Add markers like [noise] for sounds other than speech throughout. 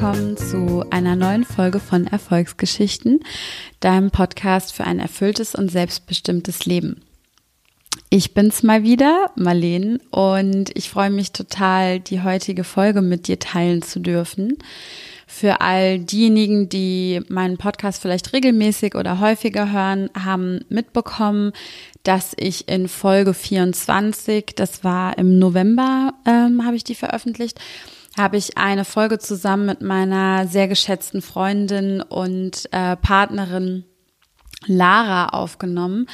willkommen zu einer neuen Folge von Erfolgsgeschichten, deinem Podcast für ein erfülltes und selbstbestimmtes Leben. Ich bin's mal wieder, Marlene, und ich freue mich total, die heutige Folge mit dir teilen zu dürfen. Für all diejenigen, die meinen Podcast vielleicht regelmäßig oder häufiger hören, haben mitbekommen, dass ich in Folge 24, das war im November, ähm, habe ich die veröffentlicht, habe ich eine Folge zusammen mit meiner sehr geschätzten Freundin und äh, Partnerin Lara aufgenommen.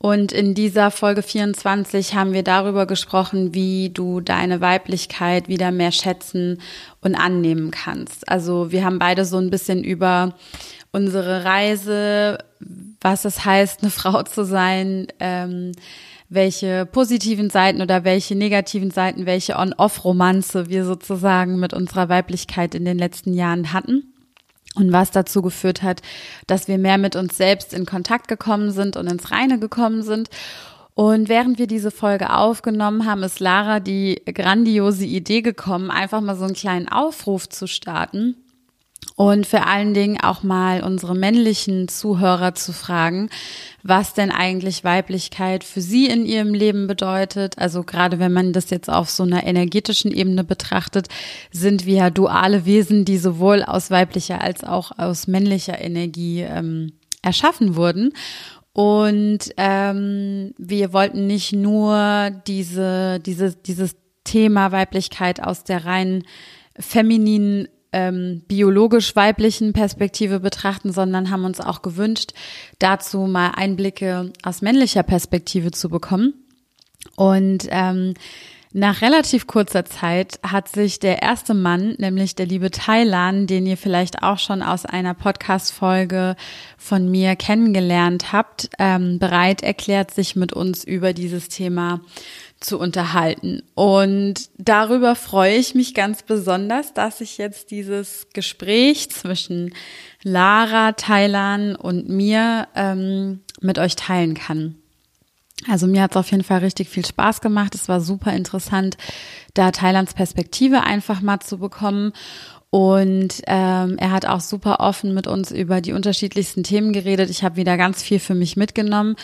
Und in dieser Folge 24 haben wir darüber gesprochen, wie du deine Weiblichkeit wieder mehr schätzen und annehmen kannst. Also wir haben beide so ein bisschen über unsere Reise, was es heißt, eine [laughs] Frau zu sein, ähm, welche positiven Seiten oder welche negativen Seiten, welche On-Off-Romanze wir sozusagen mit unserer Weiblichkeit in den letzten Jahren hatten und was dazu geführt hat, dass wir mehr mit uns selbst in Kontakt gekommen sind und ins Reine gekommen sind. Und während wir diese Folge aufgenommen haben, ist Lara die grandiose Idee gekommen, einfach mal so einen kleinen Aufruf zu starten und vor allen Dingen auch mal unsere männlichen Zuhörer zu fragen, was denn eigentlich Weiblichkeit für sie in ihrem Leben bedeutet. Also gerade wenn man das jetzt auf so einer energetischen Ebene betrachtet, sind wir ja duale Wesen, die sowohl aus weiblicher als auch aus männlicher Energie ähm, erschaffen wurden. Und ähm, wir wollten nicht nur diese, diese, dieses Thema Weiblichkeit aus der rein femininen ähm, biologisch weiblichen Perspektive betrachten, sondern haben uns auch gewünscht, dazu mal Einblicke aus männlicher Perspektive zu bekommen. Und ähm, nach relativ kurzer Zeit hat sich der erste Mann, nämlich der liebe Thailand, den ihr vielleicht auch schon aus einer Podcast-Folge von mir kennengelernt habt, ähm, bereit erklärt, sich mit uns über dieses Thema zu unterhalten. Und darüber freue ich mich ganz besonders, dass ich jetzt dieses Gespräch zwischen Lara, Thailand und mir ähm, mit euch teilen kann. Also mir hat es auf jeden Fall richtig viel Spaß gemacht. Es war super interessant, da Thailands Perspektive einfach mal zu bekommen. Und ähm, er hat auch super offen mit uns über die unterschiedlichsten Themen geredet. Ich habe wieder ganz viel für mich mitgenommen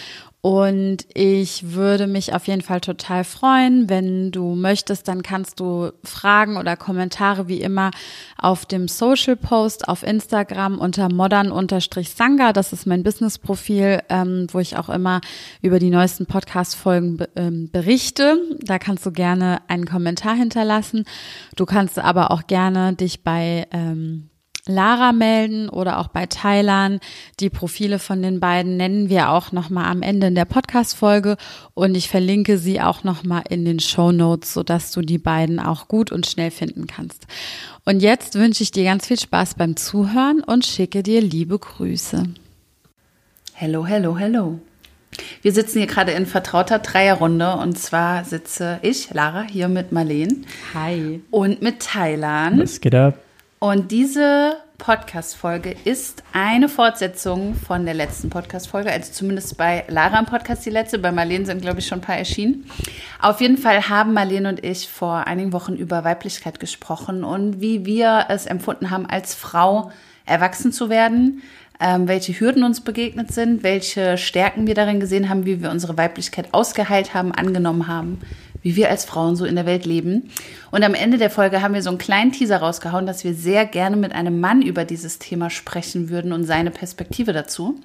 und ich würde mich auf jeden Fall total freuen, wenn du möchtest, dann kannst du Fragen oder Kommentare wie immer auf dem Social Post auf Instagram unter modern-sanga, das ist mein Business-Profil, ähm, wo ich auch immer über die neuesten Podcast-Folgen ähm, berichte. Da kannst du gerne einen Kommentar hinterlassen. Du kannst aber auch gerne dich bei ähm, Lara melden oder auch bei Thailand. Die Profile von den beiden nennen wir auch nochmal am Ende in der Podcast-Folge und ich verlinke sie auch nochmal in den Show Notes, sodass du die beiden auch gut und schnell finden kannst. Und jetzt wünsche ich dir ganz viel Spaß beim Zuhören und schicke dir liebe Grüße. Hello, hello, hello. Wir sitzen hier gerade in vertrauter Dreierrunde und zwar sitze ich, Lara, hier mit Marleen. Hi. Und mit Thailand. Was geht ab? Und diese Podcast-Folge ist eine Fortsetzung von der letzten Podcast-Folge, also zumindest bei Lara im Podcast die letzte. Bei Marlene sind, glaube ich, schon ein paar erschienen. Auf jeden Fall haben Marlene und ich vor einigen Wochen über Weiblichkeit gesprochen und wie wir es empfunden haben, als Frau erwachsen zu werden, ähm, welche Hürden uns begegnet sind, welche Stärken wir darin gesehen haben, wie wir unsere Weiblichkeit ausgeheilt haben, angenommen haben, wie wir als Frauen so in der Welt leben. Und am Ende der Folge haben wir so einen kleinen Teaser rausgehauen, dass wir sehr gerne mit einem Mann über dieses Thema sprechen würden und seine Perspektive dazu.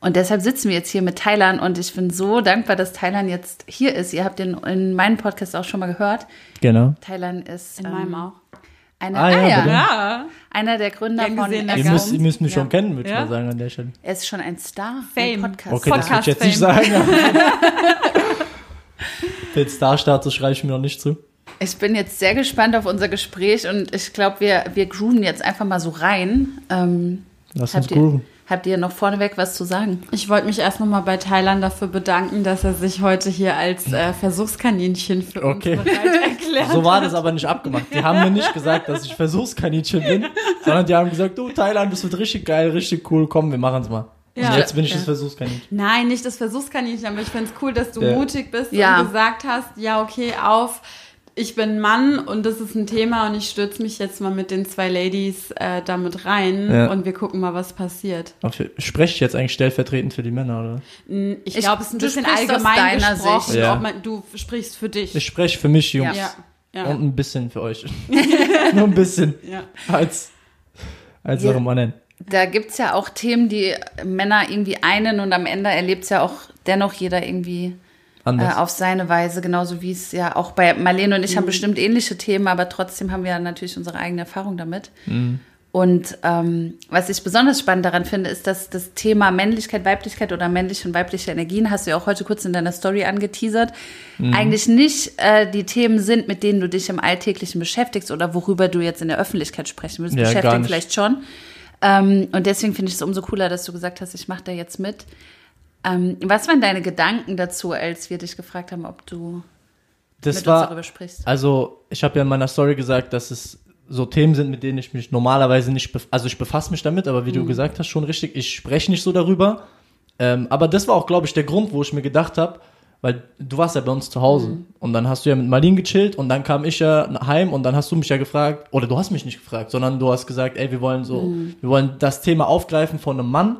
Und deshalb sitzen wir jetzt hier mit Thailand und ich bin so dankbar, dass Thailand jetzt hier ist. Ihr habt den in meinem Podcast auch schon mal gehört. Genau. Thailand ist in ähm, meinem auch. Einer, ah, ja, ah, ja. ja. einer der Gründer von gesehen, Ihr müsst, ihr müsst mich ja. schon kennen, würde ich mal sagen an der Stelle. Er ist schon ein Star. Fame. Podcast. Okay, das würde ich jetzt nicht sagen. [laughs] Den Star-Status schreibe ich mir noch nicht zu. Ich bin jetzt sehr gespannt auf unser Gespräch und ich glaube, wir, wir grooven jetzt einfach mal so rein. Ähm, Lass uns grooven. Habt ihr noch vorneweg was zu sagen? Ich wollte mich erst nochmal bei Thailand dafür bedanken, dass er sich heute hier als äh, Versuchskaninchen für okay. uns bereit erklärt So war das aber nicht abgemacht. Die haben mir nicht gesagt, dass ich Versuchskaninchen bin, sondern die haben gesagt, du Thailand, das wird richtig geil, richtig cool, komm, wir machen es mal. Ja. Und jetzt bin ich ja. das Versuchskaninchen. Nein, nicht das Versuchskaninchen, aber ich finde es cool, dass du ja. mutig bist ja. und gesagt hast, ja, okay, auf ich bin Mann und das ist ein Thema und ich stürze mich jetzt mal mit den zwei Ladies äh, damit rein ja. und wir gucken mal, was passiert. Spreche ich jetzt eigentlich stellvertretend für die Männer, oder? Ich, glaube, es ist ein bisschen allgemein gesprochen. Ja. Man, du sprichst für dich. Ich spreche für mich, Jungs. Ja. Ja. Und ein bisschen für euch. [laughs] Nur ein bisschen. Ja. Als, als ja. eure Mannen. Da gibt es ja auch Themen, die Männer irgendwie einen und am Ende erlebt es ja auch dennoch jeder irgendwie äh, auf seine Weise, genauso wie es ja auch bei Marlene und ich mhm. haben bestimmt ähnliche Themen, aber trotzdem haben wir ja natürlich unsere eigene Erfahrung damit. Mhm. Und ähm, was ich besonders spannend daran finde, ist, dass das Thema Männlichkeit, Weiblichkeit oder männliche und weibliche Energien, hast du ja auch heute kurz in deiner Story angeteasert, mhm. eigentlich nicht äh, die Themen sind, mit denen du dich im Alltäglichen beschäftigst oder worüber du jetzt in der Öffentlichkeit sprechen willst. Ja, Beschäftigen vielleicht schon. Ähm, und deswegen finde ich es umso cooler, dass du gesagt hast, ich mache da jetzt mit. Ähm, was waren deine Gedanken dazu, als wir dich gefragt haben, ob du das mit war, uns darüber sprichst? Also, ich habe ja in meiner Story gesagt, dass es so Themen sind, mit denen ich mich normalerweise nicht, also ich befasse mich damit, aber wie mhm. du gesagt hast, schon richtig, ich spreche nicht so darüber. Ähm, aber das war auch, glaube ich, der Grund, wo ich mir gedacht habe, weil du warst ja bei uns zu Hause mhm. und dann hast du ja mit Marlene gechillt und dann kam ich ja heim und dann hast du mich ja gefragt, oder du hast mich nicht gefragt, sondern du hast gesagt, ey, wir wollen so, mhm. wir wollen das Thema aufgreifen von einem Mann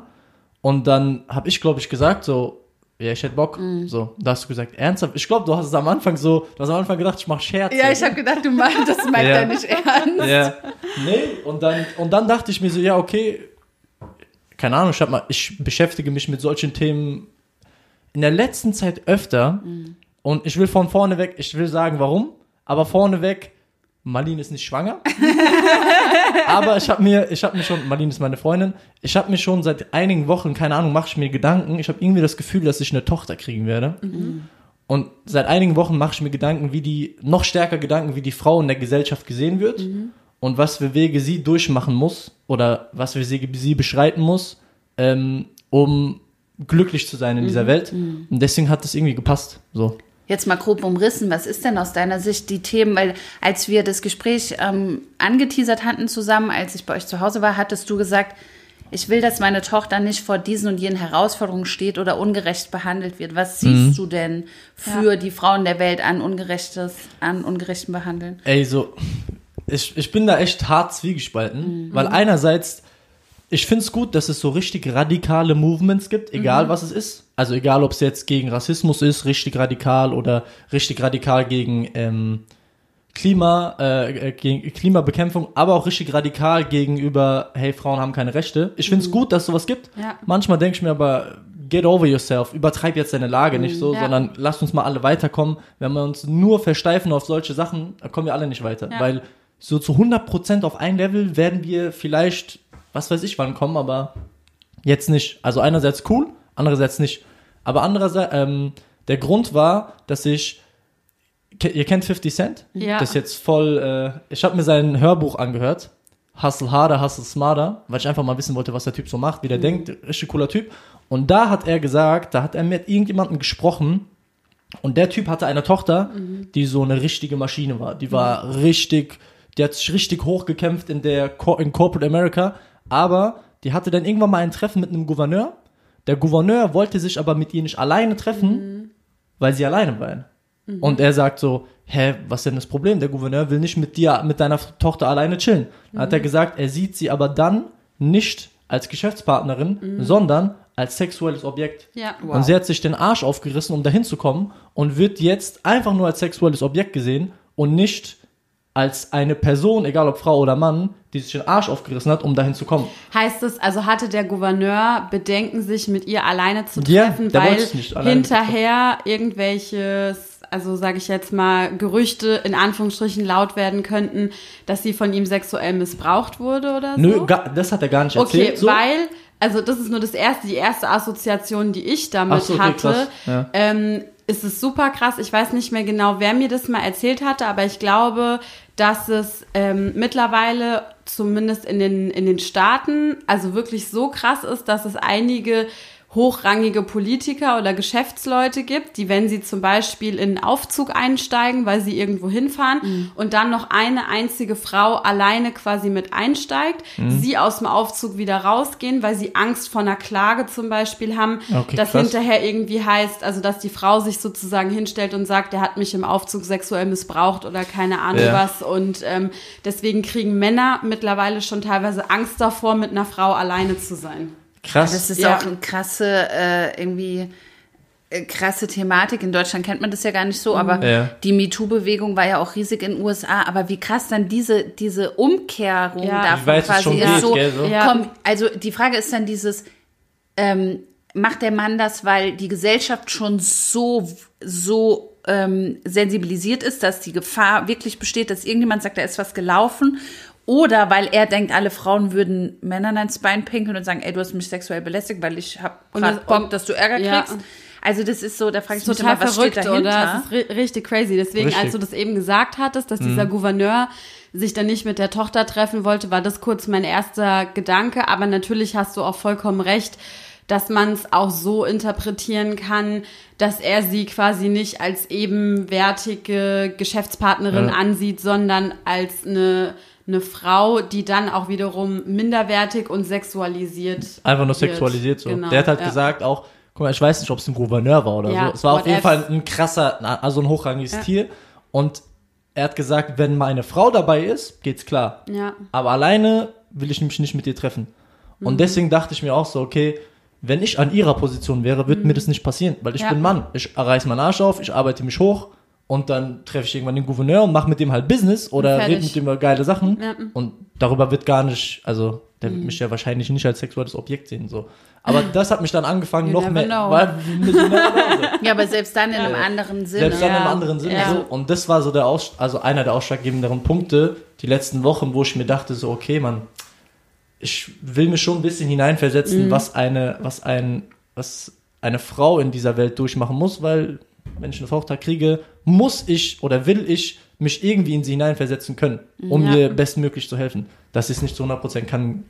und dann habe ich, glaube ich, gesagt, so, ja, ich hätte Bock. Mm. So, da hast du gesagt, ernsthaft? Ich glaube, du hast es am Anfang so, du hast am Anfang gedacht, ich mache Scherze. Ja, ich habe gedacht, du meinst, das meint ja. er nicht ernst. Ja. Nee, und dann, und dann dachte ich mir so, ja, okay, keine Ahnung, ich, hab mal, ich beschäftige mich mit solchen Themen in der letzten Zeit öfter. Mm. Und ich will von vorne weg, ich will sagen, warum, aber vorne weg, Marlene ist nicht schwanger. [laughs] aber ich habe mir, ich habe mir schon, Marlene ist meine Freundin, ich habe mir schon seit einigen Wochen, keine Ahnung, mache ich mir Gedanken. Ich habe irgendwie das Gefühl, dass ich eine Tochter kriegen werde. Mhm. Und seit einigen Wochen mache ich mir Gedanken, wie die, noch stärker Gedanken, wie die Frau in der Gesellschaft gesehen wird mhm. und was für Wege sie durchmachen muss oder was für sie, sie beschreiten muss, ähm, um glücklich zu sein in mhm. dieser Welt. Mhm. Und deswegen hat das irgendwie gepasst. So jetzt mal grob umrissen, was ist denn aus deiner Sicht die Themen? Weil als wir das Gespräch ähm, angeteasert hatten zusammen, als ich bei euch zu Hause war, hattest du gesagt, ich will, dass meine Tochter nicht vor diesen und jenen Herausforderungen steht oder ungerecht behandelt wird. Was siehst mhm. du denn für ja. die Frauen der Welt an ungerechtes, an ungerechten Behandeln? Ey, so, ich, ich bin da echt hart zwiegespalten, mhm. weil einerseits ich finde es gut, dass es so richtig radikale Movements gibt, egal mhm. was es ist. Also egal, ob es jetzt gegen Rassismus ist, richtig radikal oder richtig radikal gegen ähm, Klima, äh, gegen Klimabekämpfung, aber auch richtig radikal gegenüber, hey, Frauen haben keine Rechte. Ich finde es mhm. gut, dass es sowas gibt. Ja. Manchmal denke ich mir aber, get over yourself, übertreib jetzt deine Lage mhm. nicht so, ja. sondern lasst uns mal alle weiterkommen. Wenn wir uns nur versteifen auf solche Sachen, kommen wir alle nicht weiter. Ja. Weil so zu 100% auf ein Level werden wir vielleicht was weiß ich wann kommen, aber jetzt nicht. Also einerseits cool, andererseits nicht. Aber andererseits, ähm, der Grund war, dass ich, ihr kennt 50 Cent? Ja. Das ist jetzt voll, äh, ich habe mir sein Hörbuch angehört. Hustle harder, hustle smarter, weil ich einfach mal wissen wollte, was der Typ so macht, wie der mhm. denkt, richtig cooler Typ. Und da hat er gesagt, da hat er mit irgendjemandem gesprochen und der Typ hatte eine Tochter, mhm. die so eine richtige Maschine war. Die war mhm. richtig, die hat sich richtig hochgekämpft in der in Corporate America aber die hatte dann irgendwann mal ein Treffen mit einem Gouverneur. Der Gouverneur wollte sich aber mit ihr nicht alleine treffen, mhm. weil sie alleine waren. Mhm. Und er sagt so, hä, was ist denn das Problem? Der Gouverneur will nicht mit dir, mit deiner Tochter alleine chillen. Dann hat er mhm. gesagt, er sieht sie aber dann nicht als Geschäftspartnerin, mhm. sondern als sexuelles Objekt. Ja. Wow. Und sie hat sich den Arsch aufgerissen, um dahin zu kommen und wird jetzt einfach nur als sexuelles Objekt gesehen und nicht als eine Person, egal ob Frau oder Mann, die sich den Arsch aufgerissen hat, um dahin zu kommen. Heißt es, also hatte der Gouverneur Bedenken, sich mit ihr alleine zu treffen, ja, weil hinterher irgendwelches, also sage ich jetzt mal, Gerüchte in Anführungsstrichen laut werden könnten, dass sie von ihm sexuell missbraucht wurde oder so? Nö, gar, das hat er gar nicht erzählt. Okay, so. weil, also das ist nur das erste, die erste Assoziation, die ich damit so, okay, hatte. Ja. Ähm, ist es super krass. Ich weiß nicht mehr genau, wer mir das mal erzählt hatte, aber ich glaube, dass es ähm, mittlerweile zumindest in den, in den Staaten also wirklich so krass ist, dass es einige hochrangige Politiker oder Geschäftsleute gibt, die, wenn sie zum Beispiel in einen Aufzug einsteigen, weil sie irgendwo hinfahren Mhm. und dann noch eine einzige Frau alleine quasi mit einsteigt, Mhm. sie aus dem Aufzug wieder rausgehen, weil sie Angst vor einer Klage zum Beispiel haben, Okay, das krass. hinterher irgendwie heißt, also dass die Frau sich sozusagen hinstellt und sagt, der hat mich im Aufzug sexuell missbraucht oder keine Ahnung Ja. was und ähm, deswegen kriegen Männer mittlerweile schon teilweise Angst davor, mit einer Frau alleine zu sein. Krass. Das ist Ja. auch eine krasse, äh, irgendwie äh, krasse Thematik. In Deutschland kennt man das ja gar nicht so, aber Ja. die MeToo-Bewegung war ja auch riesig in den USA. Aber wie krass dann diese, diese Umkehrung Ja. davon quasi schon ist. geht, so, so. Ja. komm, also die Frage ist dann dieses, ähm, macht der Mann das, weil die Gesellschaft schon so, so ähm, sensibilisiert ist, dass die Gefahr wirklich besteht, dass irgendjemand sagt, da ist was gelaufen? Oder weil er denkt, alle Frauen würden Männern ans Bein pinkeln und sagen, ey, du hast mich sexuell belästigt, weil ich hab das- Bock, dass du Ärger ja. kriegst. Also das ist so, da frage ich mich ist total immer, was verrückt, steht dahinter? oder? Das ist ri richtig crazy. Deswegen, Richtig. als du das eben gesagt hattest, dass dieser Gouverneur sich dann nicht mit der Tochter treffen wollte, war das kurz mein erster Gedanke. Aber natürlich hast du auch vollkommen recht, dass man es auch so interpretieren kann, dass er sie quasi nicht als ebenwertige Geschäftspartnerin Ja. ansieht, sondern als eine, eine Frau, die dann auch wiederum minderwertig und sexualisiert Einfach nur wird. sexualisiert so. Genau, Der hat halt ja. gesagt auch, guck mal, ich weiß nicht, ob es ein Gouverneur war oder Ja, so. Es war auf jeden. Fall ein krasser, also ein hochrangiges Ja. Tier. Und er hat gesagt, wenn meine Frau dabei ist, geht's klar. Ja. Aber alleine will ich mich nicht mit ihr treffen. Und Mhm. deswegen dachte ich mir auch so, okay, wenn ich an ihrer Position wäre, wird mir das nicht passieren, weil ich Mhm. Ja. bin Mann. Ich reiß meinen Arsch auf, ich arbeite mich hoch und dann treffe ich irgendwann den Gouverneur und mache mit dem halt Business oder rede mit dem über geile Sachen. Ja. Und darüber wird gar nicht, also der Mhm. wird mich ja wahrscheinlich nicht als sexuelles Objekt sehen. So. Aber [laughs] das hat mich dann angefangen, You noch mehr. know. Weil. [laughs] Ja, aber selbst dann in einem anderen Sinne. Selbst dann Ja. im anderen Sinne Ja. so. Und das war so der Aus, also einer der ausschlaggebenderen Punkte die letzten Wochen, wo ich mir dachte, so, okay, Mann, ich will mich schon ein bisschen hineinversetzen, Mhm. was eine, was ein, was eine Frau in dieser Welt durchmachen muss, weil wenn ich eine Tochter kriege, muss ich oder will ich mich irgendwie in sie hineinversetzen können, um Ja. ihr bestmöglich zu helfen. Dass ich es nicht zu 100% kann,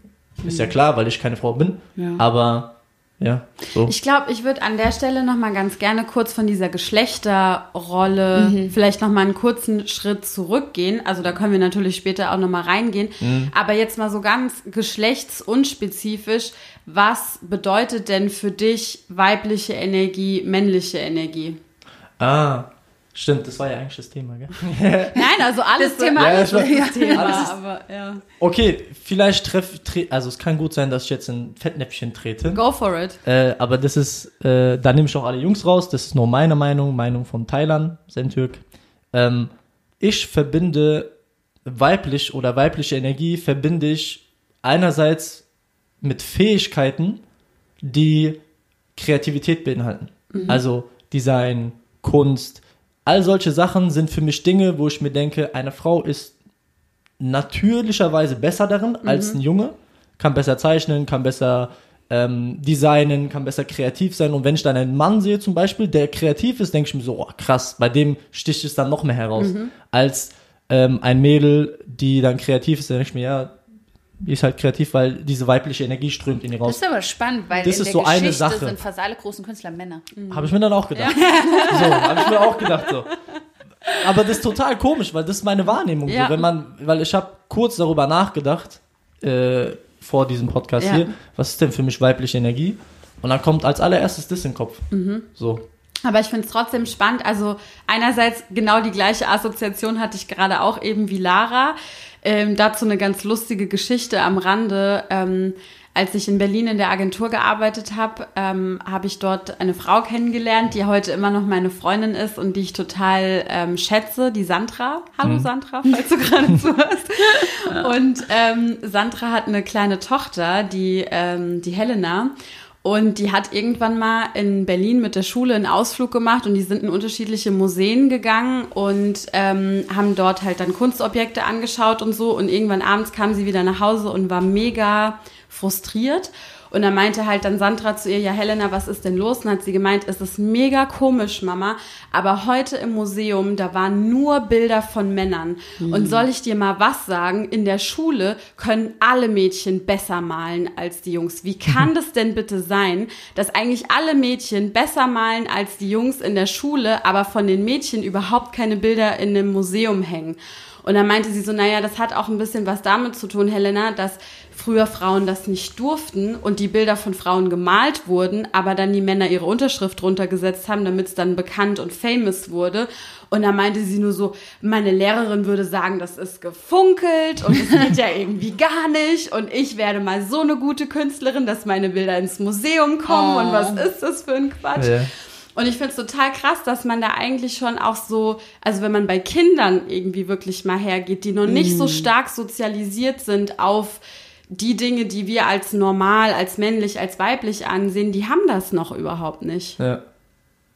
ist ja klar, weil ich keine Frau bin. Ja. Aber ja, so. Ich glaube, ich würde an der Stelle noch mal ganz gerne kurz von dieser Geschlechterrolle vielleicht noch mal einen kurzen Schritt zurückgehen. Also da können wir natürlich später auch noch mal reingehen. Aber jetzt mal so ganz geschlechtsunspezifisch, was bedeutet denn für dich weibliche Energie, männliche Energie? Ah, stimmt, das war ja eigentlich das Thema, gell? [laughs] Nein, also alles Das Thema- alles Ja, das Thema, Alles ist- aber ja. Okay, vielleicht treff, tre also es kann gut sein, dass ich jetzt in Fettnäpfchen trete. Go for it. Äh, aber das ist, äh, da nehme ich auch alle Jungs raus. Das ist nur meine Meinung, Meinung von Thailand, Sentürk. Ähm, ich verbinde weiblich oder weibliche Energie verbinde ich einerseits mit Fähigkeiten, die Kreativität beinhalten. Also Design, Kunst, all solche Sachen sind für mich Dinge, wo ich mir denke, eine Frau ist natürlicherweise besser darin als ein Junge, kann besser zeichnen, kann besser ähm, designen, kann besser kreativ sein. Und wenn ich dann einen Mann sehe zum Beispiel, der kreativ ist, denke ich mir so, oh, krass, bei dem sticht es dann noch mehr heraus. Als ähm, ein Mädel, die dann kreativ ist, denke ich mir, ja, die ist halt kreativ, weil diese weibliche Energie strömt in ihr Das raus. ist aber spannend, weil Das in ist der so eine Sache. sind fast alle großen Künstler Männer. Habe ich mir dann auch gedacht. [laughs] So, habe ich mir auch gedacht so. Aber das ist total komisch, weil das ist meine Wahrnehmung. Ja. So, wenn man, weil ich habe kurz darüber nachgedacht äh, vor diesem Podcast Ja. hier, was ist denn für mich weibliche Energie? Und dann kommt als allererstes das in den Kopf. Mhm. So. Aber ich finde es trotzdem spannend. Also einerseits genau die gleiche Assoziation hatte ich gerade auch eben wie Lara. Ähm, dazu eine ganz lustige Geschichte am Rande. Ähm, als ich in Berlin in der Agentur gearbeitet habe, ähm, habe ich dort eine Frau kennengelernt, die heute immer noch meine Freundin ist und die ich total ähm, schätze, die Sandra. Hallo Sandra, falls du gerade [laughs] zuhörst. Und ähm, Sandra hat eine kleine Tochter, die, ähm, die Helena. Und die hat irgendwann mal in Berlin mit der Schule einen Ausflug gemacht und die sind in unterschiedliche Museen gegangen und ähm, haben dort halt dann Kunstobjekte angeschaut und so. Und irgendwann abends kam sie wieder nach Hause und war mega frustriert Und da meinte halt dann Sandra zu ihr, ja Helena, was ist denn los? Und hat sie gemeint, es ist mega komisch, Mama, aber heute im Museum, da waren nur Bilder von Männern. Mhm. Und soll ich dir mal was sagen? In der Schule können alle Mädchen besser malen als die Jungs. Wie kann [laughs] das denn bitte sein, dass eigentlich alle Mädchen besser malen als die Jungs in der Schule, aber von den Mädchen überhaupt keine Bilder in einem Museum hängen? Und dann meinte sie so, naja, das hat auch ein bisschen was damit zu tun, Helena, dass früher Frauen das nicht durften und die Bilder von Frauen gemalt wurden, aber dann die Männer ihre Unterschrift drunter gesetzt haben, damit es dann bekannt und famous wurde. Und da meinte sie nur so, meine Lehrerin würde sagen, das ist gefunkelt und es geht ja [laughs] irgendwie gar nicht und ich werde mal so eine gute Künstlerin, dass meine Bilder ins Museum kommen oh. und was ist das für ein Quatsch. Ja. Und ich finde es total krass, dass man da eigentlich schon auch so, also wenn man bei Kindern irgendwie wirklich mal hergeht, die noch nicht so mhm. stark sozialisiert sind auf die Dinge, die wir als normal, als männlich, als weiblich ansehen, die haben das noch überhaupt nicht. Ja.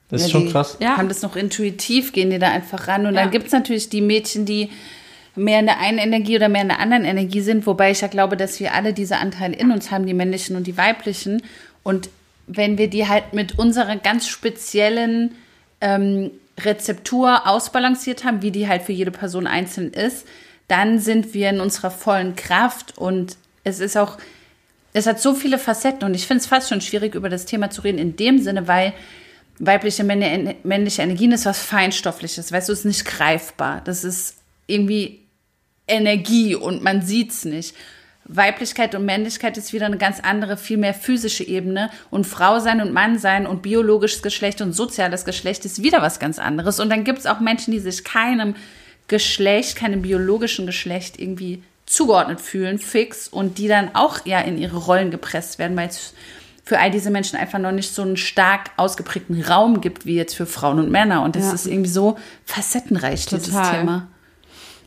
Das ist ja, schon krass. Ja. Haben das noch intuitiv, gehen die da einfach ran. Und ja. dann gibt es natürlich die Mädchen, die mehr in der einen Energie oder mehr in der anderen Energie sind, wobei ich ja glaube, dass wir alle diese Anteile in uns haben, die männlichen und die weiblichen. Und wenn wir die halt mit unserer ganz speziellen ähm, Rezeptur ausbalanciert haben, wie die halt für jede Person einzeln ist, dann sind wir in unserer vollen Kraft und es ist auch, es hat so viele Facetten und ich finde es fast schon schwierig, über das Thema zu reden, in dem Sinne, weil weibliche, männliche Energien ist was Feinstoffliches, weißt du, ist nicht greifbar. Das ist irgendwie Energie und man sieht es nicht. Weiblichkeit und Männlichkeit ist wieder eine ganz andere, viel mehr physische Ebene. Und Frau sein und Mann sein und biologisches Geschlecht und soziales Geschlecht ist wieder was ganz anderes. Und dann gibt es auch Menschen, die sich keinem Geschlecht, keinem biologischen Geschlecht irgendwie zugeordnet fühlen, fix, und die dann auch ja in ihre Rollen gepresst werden, weil es für all diese Menschen einfach noch nicht so einen stark ausgeprägten Raum gibt, wie jetzt für Frauen und Männer. Und das ja. ist irgendwie so facettenreich, Total. dieses Thema.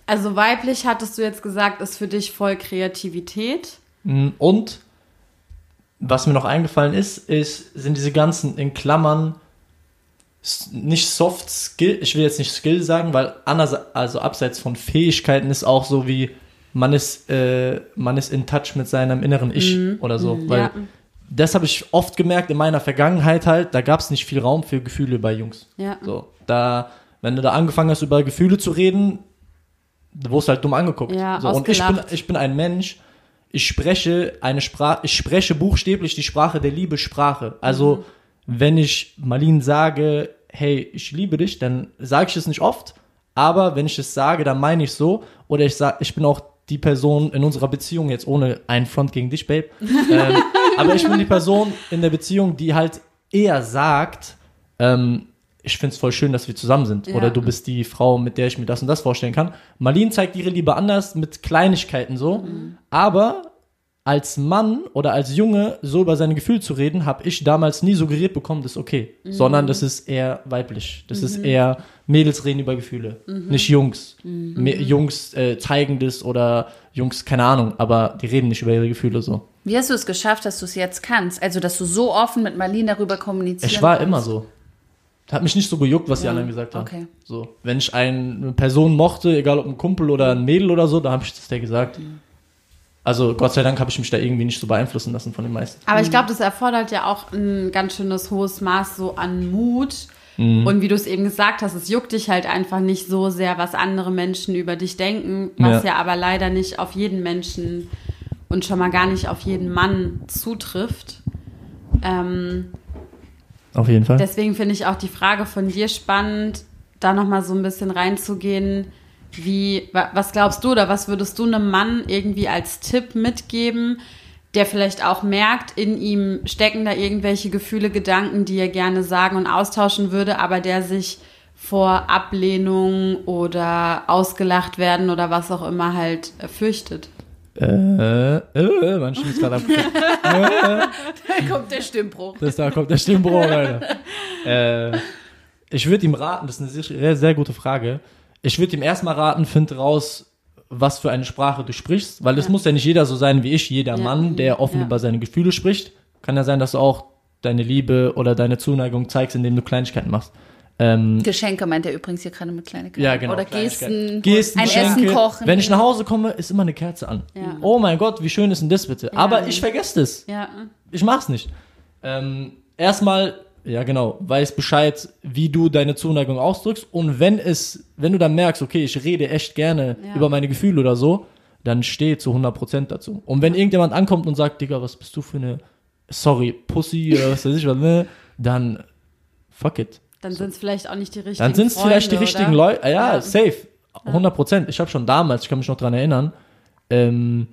Also weiblich hattest du jetzt gesagt, ist für dich voll Kreativität. Mm, und was mir noch eingefallen ist, ist, sind diese ganzen in Klammern nicht Soft Skill, ich will jetzt nicht Skill sagen, weil anders, also abseits von Fähigkeiten ist auch so wie man ist, äh, man ist in Touch mit seinem inneren Ich mhm. oder so. Mhm, weil ja. das habe ich oft gemerkt in meiner Vergangenheit halt, da gab es nicht viel Raum für Gefühle bei Jungs. Ja. So, da, wenn du da angefangen hast, über Gefühle zu reden, du wurdest halt dumm angeguckt. Ja, so, und ich bin, ich bin ein Mensch, ich spreche eine Sprache, ich spreche buchstäblich die Sprache der Liebe Sprache. Also, mhm. wenn ich Marlene sage, hey, ich liebe dich, dann sage ich es nicht oft, aber wenn ich es sage, dann meine ich so. Oder ich sage, ich bin auch die Person in unserer Beziehung, jetzt ohne einen Front gegen dich, Babe, ähm, [laughs] aber ich bin die Person in der Beziehung, die halt eher sagt, ähm, ich finde es voll schön, dass wir zusammen sind. Ja. Oder du bist die Frau, mit der ich mir das und das vorstellen kann. Marlene zeigt ihre Liebe anders mit Kleinigkeiten so. Mhm. Aber als Mann oder als Junge so über seine Gefühle zu reden, habe ich damals nie suggeriert bekommen, das ist okay. Mhm. Sondern das ist eher weiblich. Das mhm. ist eher Mädels reden über Gefühle, mhm. nicht Jungs. Mhm. Jungs äh, zeigen das oder Jungs, keine Ahnung, aber die reden nicht über ihre Gefühle so. Wie hast du es geschafft, dass du es jetzt kannst? Also, dass du so offen mit Marlene darüber kommunizierst? Ich war kannst? immer so. Hat mich nicht so gejuckt, was ja. die anderen gesagt haben. Okay. So, wenn ich eine Person mochte, egal ob ein Kumpel oder ein Mädel oder so, da habe ich das der gesagt. Mhm. Also Gott sei Dank habe ich mich da irgendwie nicht so beeinflussen lassen von den meisten. Aber ich glaube, das erfordert ja auch ein ganz schönes hohes Maß so an Mut. Mhm. Und wie du es eben gesagt hast, es juckt dich halt einfach nicht so sehr, was andere Menschen über dich denken, was ja, ja aber leider nicht auf jeden Menschen und schon mal gar nicht auf jeden Mann zutrifft. Ähm, auf jeden Fall. Deswegen finde ich auch die Frage von dir spannend, da nochmal so ein bisschen reinzugehen. Wie, was glaubst du oder was würdest du einem Mann irgendwie als Tipp mitgeben, der vielleicht auch merkt, in ihm stecken da irgendwelche Gefühle, Gedanken, die er gerne sagen und austauschen würde, aber der sich vor Ablehnung oder ausgelacht werden oder was auch immer halt fürchtet? Äh, äh, man schießt gerade ab. [laughs] da kommt der Stimmbruch. Das, da kommt der Stimmbruch, Alter. äh, ich würde ihm raten, das ist eine sehr, sehr gute Frage. Ich würde ihm erstmal raten, find raus, was für eine Sprache du sprichst, weil es ja. muss ja nicht jeder so sein wie ich, jeder ja. Mann, der offen ja. über seine Gefühle spricht. Kann ja sein, dass du auch deine Liebe oder deine Zuneigung zeigst, indem du Kleinigkeiten machst. Ähm, Geschenke meint er übrigens hier gerade mit kleinen ja, genau. Oder Kleinigkeiten. Gesten, Gesten, ein Geschenke. Essen kochen. Wenn ich nach Hause komme, ist immer eine Kerze an. Oh mein Gott, wie schön ist denn das bitte? Aber ich vergesse das. Ja. Ich mach's nicht. Ähm, erstmal, ja genau, weiß Bescheid, wie du deine Zuneigung ausdrückst. Und wenn es, wenn du dann merkst, okay, ich rede echt gerne Ja. über meine Gefühle oder so, dann steh zu 100% dazu. Und wenn irgendjemand ankommt und sagt, Digga, was bist du für eine, sorry, Pussy oder was weiß ich was, ne, dann fuck it. Dann sind es vielleicht auch nicht die richtigen Dann sind es vielleicht die richtigen? Leute. Ja, Ja. safe. 100 Prozent. Ich habe schon damals, ich kann mich noch dran erinnern, ähm,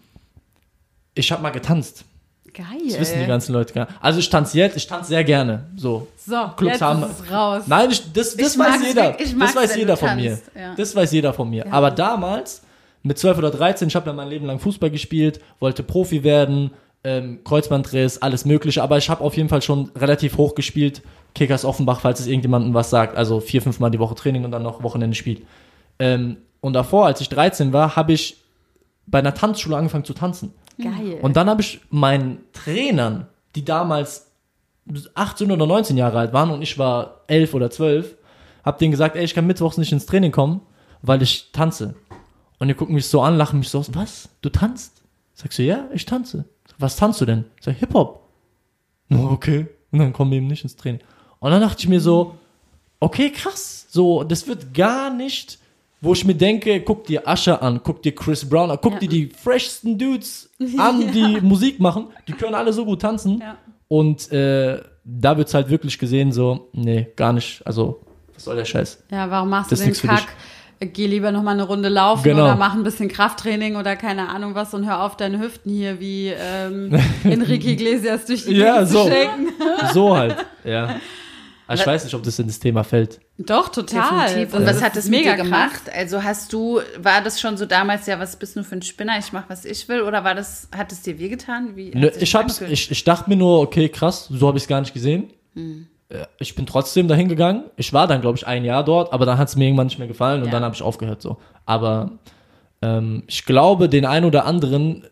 ich habe mal getanzt. Geil. Das wissen die ganzen Leute gar nicht. Also ich tanze jetzt, ich tanze sehr gerne. So. So, Clubs jetzt haben- ist raus. Nein, ich, das, das Ich weiß jeder. ich das weiß jeder von tanzt, mir. ja. Das weiß jeder von mir. Aber damals, mit 12 oder 13, ich habe ja mein Leben lang Fußball gespielt, wollte Profi werden, ähm, Kreuzbandriss, alles mögliche. Aber ich habe auf jeden Fall schon relativ hoch gespielt. Kickers Offenbach, falls es irgendjemandem was sagt. Also vier, fünf Mal die Woche Training und dann noch Wochenende Spiel. Ähm, und davor, als ich 13 war, habe ich bei einer Tanzschule angefangen zu tanzen. Geil. Und dann habe ich meinen Trainern, die damals 18 oder 19 Jahre alt waren und ich war 11 oder 12, habe denen gesagt, ey, ich kann mittwochs nicht ins Training kommen, weil ich tanze. Und die gucken mich so an, lachen mich so aus, was? Du tanzt? Sagst du, ja, ich tanze. Was tanzt du denn? Sag, Hip-Hop. "Oh, okay. Und dann kommen wir eben nicht ins Training. Und dann dachte ich mir so, okay, krass. So, das wird gar nicht, wo ich mir denke, guck dir Usher an, guck dir Chris Brown an, guck Ja. dir die freshsten Dudes [laughs] an, die Musik machen. Die können alle so gut tanzen. Und äh, da wird's halt wirklich gesehen, so, nee, gar nicht. Also, was soll der Scheiß? Ja, warum machst Das du den Kack? Geh lieber noch mal eine Runde laufen Genau. oder mach ein bisschen Krafttraining oder keine Ahnung was und hör auf, deine Hüften hier wie ähm, [laughs] Enrique Iglesias durch die Ja, Gegend so. zu shaken. So halt, ja. Aber [laughs] ich weiß nicht, ob das in das Thema fällt. Doch, total. Definitiv. Und Das was hat das mit dir krass. gemacht? Also hast du, war das schon so damals, ja, was bist du für ein Spinner, ich mach, was ich will? Oder war das, hat es dir wehgetan? Wie, sich ich, hab's, ich, ich dachte mir nur, okay, krass, so habe ich es gar nicht gesehen. Hm. Äh, Ich bin trotzdem dahin gegangen. Ich war dann, glaube ich, ein Jahr dort, aber dann hat es mir irgendwann nicht mehr gefallen und Ja. dann habe ich aufgehört so. Aber ähm, ich glaube, den einen oder anderen,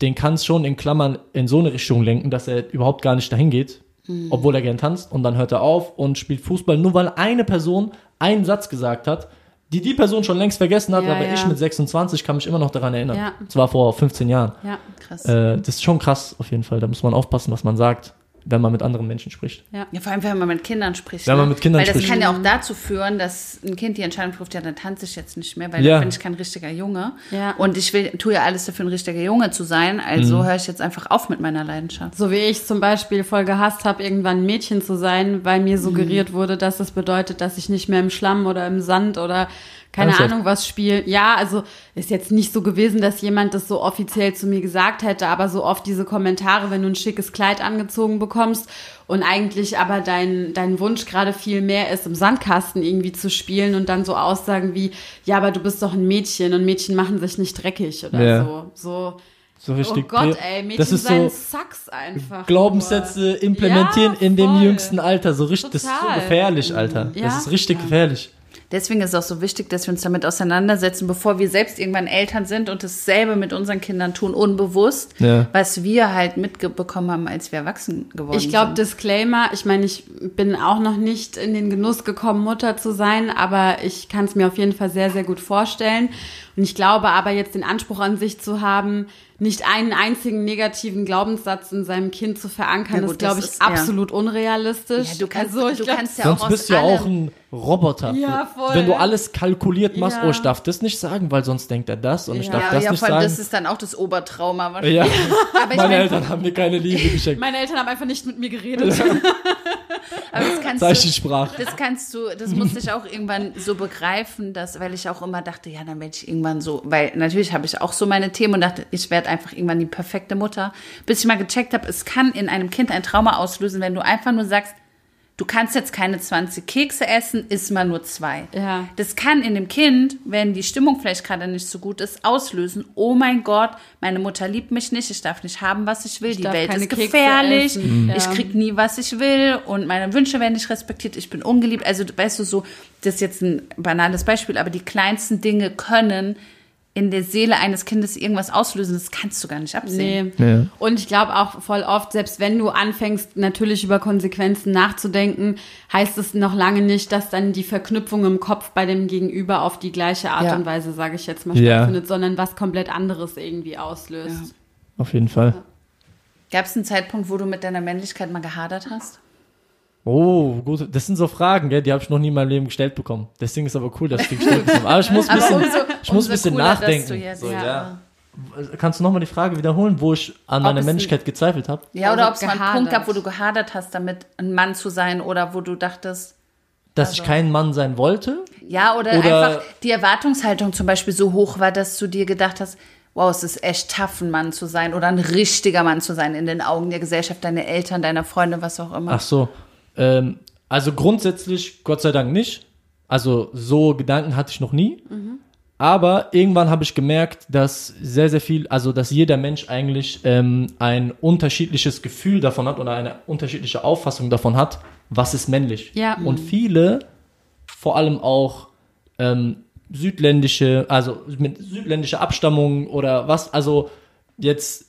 den kann es schon in Klammern in so eine Richtung lenken, dass er überhaupt gar nicht dahin geht, Hm. obwohl er gern tanzt und dann hört er auf und spielt Fußball, nur weil eine Person einen Satz gesagt hat, die die Person schon längst vergessen hat, Ja, aber ja. ich mit 26 kann mich immer noch daran erinnern. Ja. Das war vor 15 Jahren. Ja, Krass. Äh, das ist schon krass auf jeden Fall. Da muss man aufpassen, was man sagt, wenn man mit anderen Menschen spricht. ja. Ja, vor allem, wenn man mit Kindern spricht. Wenn ne? man mit Kindern weil das spricht. kann ja auch dazu führen, dass ein Kind die Entscheidung trifft, ja, dann tanze ich jetzt nicht mehr, weil Ja. dann bin ich kein richtiger Junge. Ja. Und ich will, tue ja alles dafür, ein richtiger Junge zu sein. Also Mhm. höre ich jetzt einfach auf mit meiner Leidenschaft. So wie ich zum Beispiel voll gehasst habe, irgendwann ein Mädchen zu sein, weil mir suggeriert wurde, dass das bedeutet, dass ich nicht mehr im Schlamm oder im Sand oder keine Ernsthaft? Ahnung was spiele. Ja, also ist jetzt nicht so gewesen, dass jemand das so offiziell zu mir gesagt hätte, aber so oft diese Kommentare, wenn du ein schickes Kleid angezogen bekommst und eigentlich aber dein, dein Wunsch gerade viel mehr ist, im Sandkasten irgendwie zu spielen und dann so Aussagen wie, ja, aber du bist doch ein Mädchen und Mädchen machen sich nicht dreckig oder Ja. so. So, So richtig. oh Gott, ey, Mädchen das ist so Sucks einfach. Glaubenssätze implementieren Ja, in dem jüngsten Alter. So richtig, das ist so Total. gefährlich, Alter. Ja. Das ist richtig gefährlich. Deswegen ist es auch so wichtig, dass wir uns damit auseinandersetzen, bevor wir selbst irgendwann Eltern sind und dasselbe mit unseren Kindern tun, unbewusst, Ja. was wir halt mitbekommen haben, als wir erwachsen geworden Ich glaube, sind. Disclaimer, ich meine, ich bin auch noch nicht in den Genuss gekommen, Mutter zu sein, aber ich kann es mir auf jeden Fall sehr, sehr gut vorstellen. Und ich glaube aber jetzt den Anspruch an sich zu haben, nicht einen einzigen negativen Glaubenssatz in seinem Kind zu verankern, Ja, gut, ist, glaube ich, ist- ja. absolut unrealistisch. Ja, du kannst, also, ich du glaub, kannst ja Sonst auch bist du ja auch ein Roboter. Ja, voll. Wenn du alles kalkuliert machst, Ja. oh, ich darf das nicht sagen, weil sonst denkt er das und ich Ja. darf ja, das ja, nicht vor allem, sagen. das ist dann auch das Obertrauma wahrscheinlich. ja. [laughs] Aber ich Meine meine, Eltern haben mir keine Liebe geschenkt. Meine Eltern haben einfach nicht mit mir geredet. [laughs] [laughs] aber das kannst du, Zeichensprache. das kannst du, das musste ich auch irgendwann so begreifen, dass, weil ich auch immer dachte, ja, dann werde ich irgendwann so, weil natürlich habe ich auch so meine Themen und dachte, ich werde einfach irgendwann die perfekte Mutter, bis ich mal gecheckt habe, es kann in einem Kind ein Trauma auslösen, wenn du einfach nur sagst, du kannst jetzt keine 20 Kekse essen, isst mal nur zwei. Ja. Das kann in dem Kind, wenn die Stimmung vielleicht gerade nicht so gut ist, auslösen, oh mein Gott, meine Mutter liebt mich nicht, ich darf nicht haben, was ich will, die darf Welt ist gefährlich, essen. ich krieg nie, was ich will und meine Wünsche werden nicht respektiert, ich bin ungeliebt. Also, weißt du, so, das ist jetzt ein banales Beispiel, aber die kleinsten Dinge können in der Seele eines Kindes irgendwas auslösen, das kannst du gar nicht absehen. Nee. Ja. Und ich glaube auch voll oft, selbst wenn du anfängst, natürlich über Konsequenzen nachzudenken, heißt es noch lange nicht, dass dann die Verknüpfung im Kopf bei dem Gegenüber auf die gleiche Art Ja. und Weise, sage ich jetzt mal, Ja. stattfindet, sondern was komplett anderes irgendwie auslöst. Auf jeden Fall. Gab es einen Zeitpunkt, wo du mit deiner Männlichkeit mal gehadert hast? Oh, gut. Das sind so Fragen, gell, die habe ich noch nie in meinem Leben gestellt bekommen. Deswegen ist aber cool, dass ich die gestellt bekomme. Aber ich muss ein bisschen, ich muss ein bisschen cooler, nachdenken. du jetzt- so, ja. ja. Kannst du nochmal die Frage wiederholen, wo ich an meiner Männlichkeit gezweifelt habe? Ja, Also oder ob es mal einen Punkt gab, wo du gehadert hast, damit ein Mann zu sein oder wo du dachtest, Dass Also ich kein Mann sein wollte? ja, oder, Oder- einfach die Erwartungshaltung zum Beispiel so hoch war, dass du dir gedacht hast, wow, es ist echt tough, ein Mann zu sein oder ein richtiger Mann zu sein in den Augen der Gesellschaft, deine Eltern, deiner Freunde, was auch immer. Ach so. Ähm, also grundsätzlich, Gott sei Dank nicht. Also so Gedanken hatte ich noch nie. Aber irgendwann habe ich gemerkt, dass sehr, sehr viel, also dass jeder Mensch eigentlich ähm, ein unterschiedliches Gefühl davon hat oder eine unterschiedliche Auffassung davon hat, was ist männlich. Ja. Und viele, vor allem auch ähm, südländische, also mit südländischer Abstammung oder was, also jetzt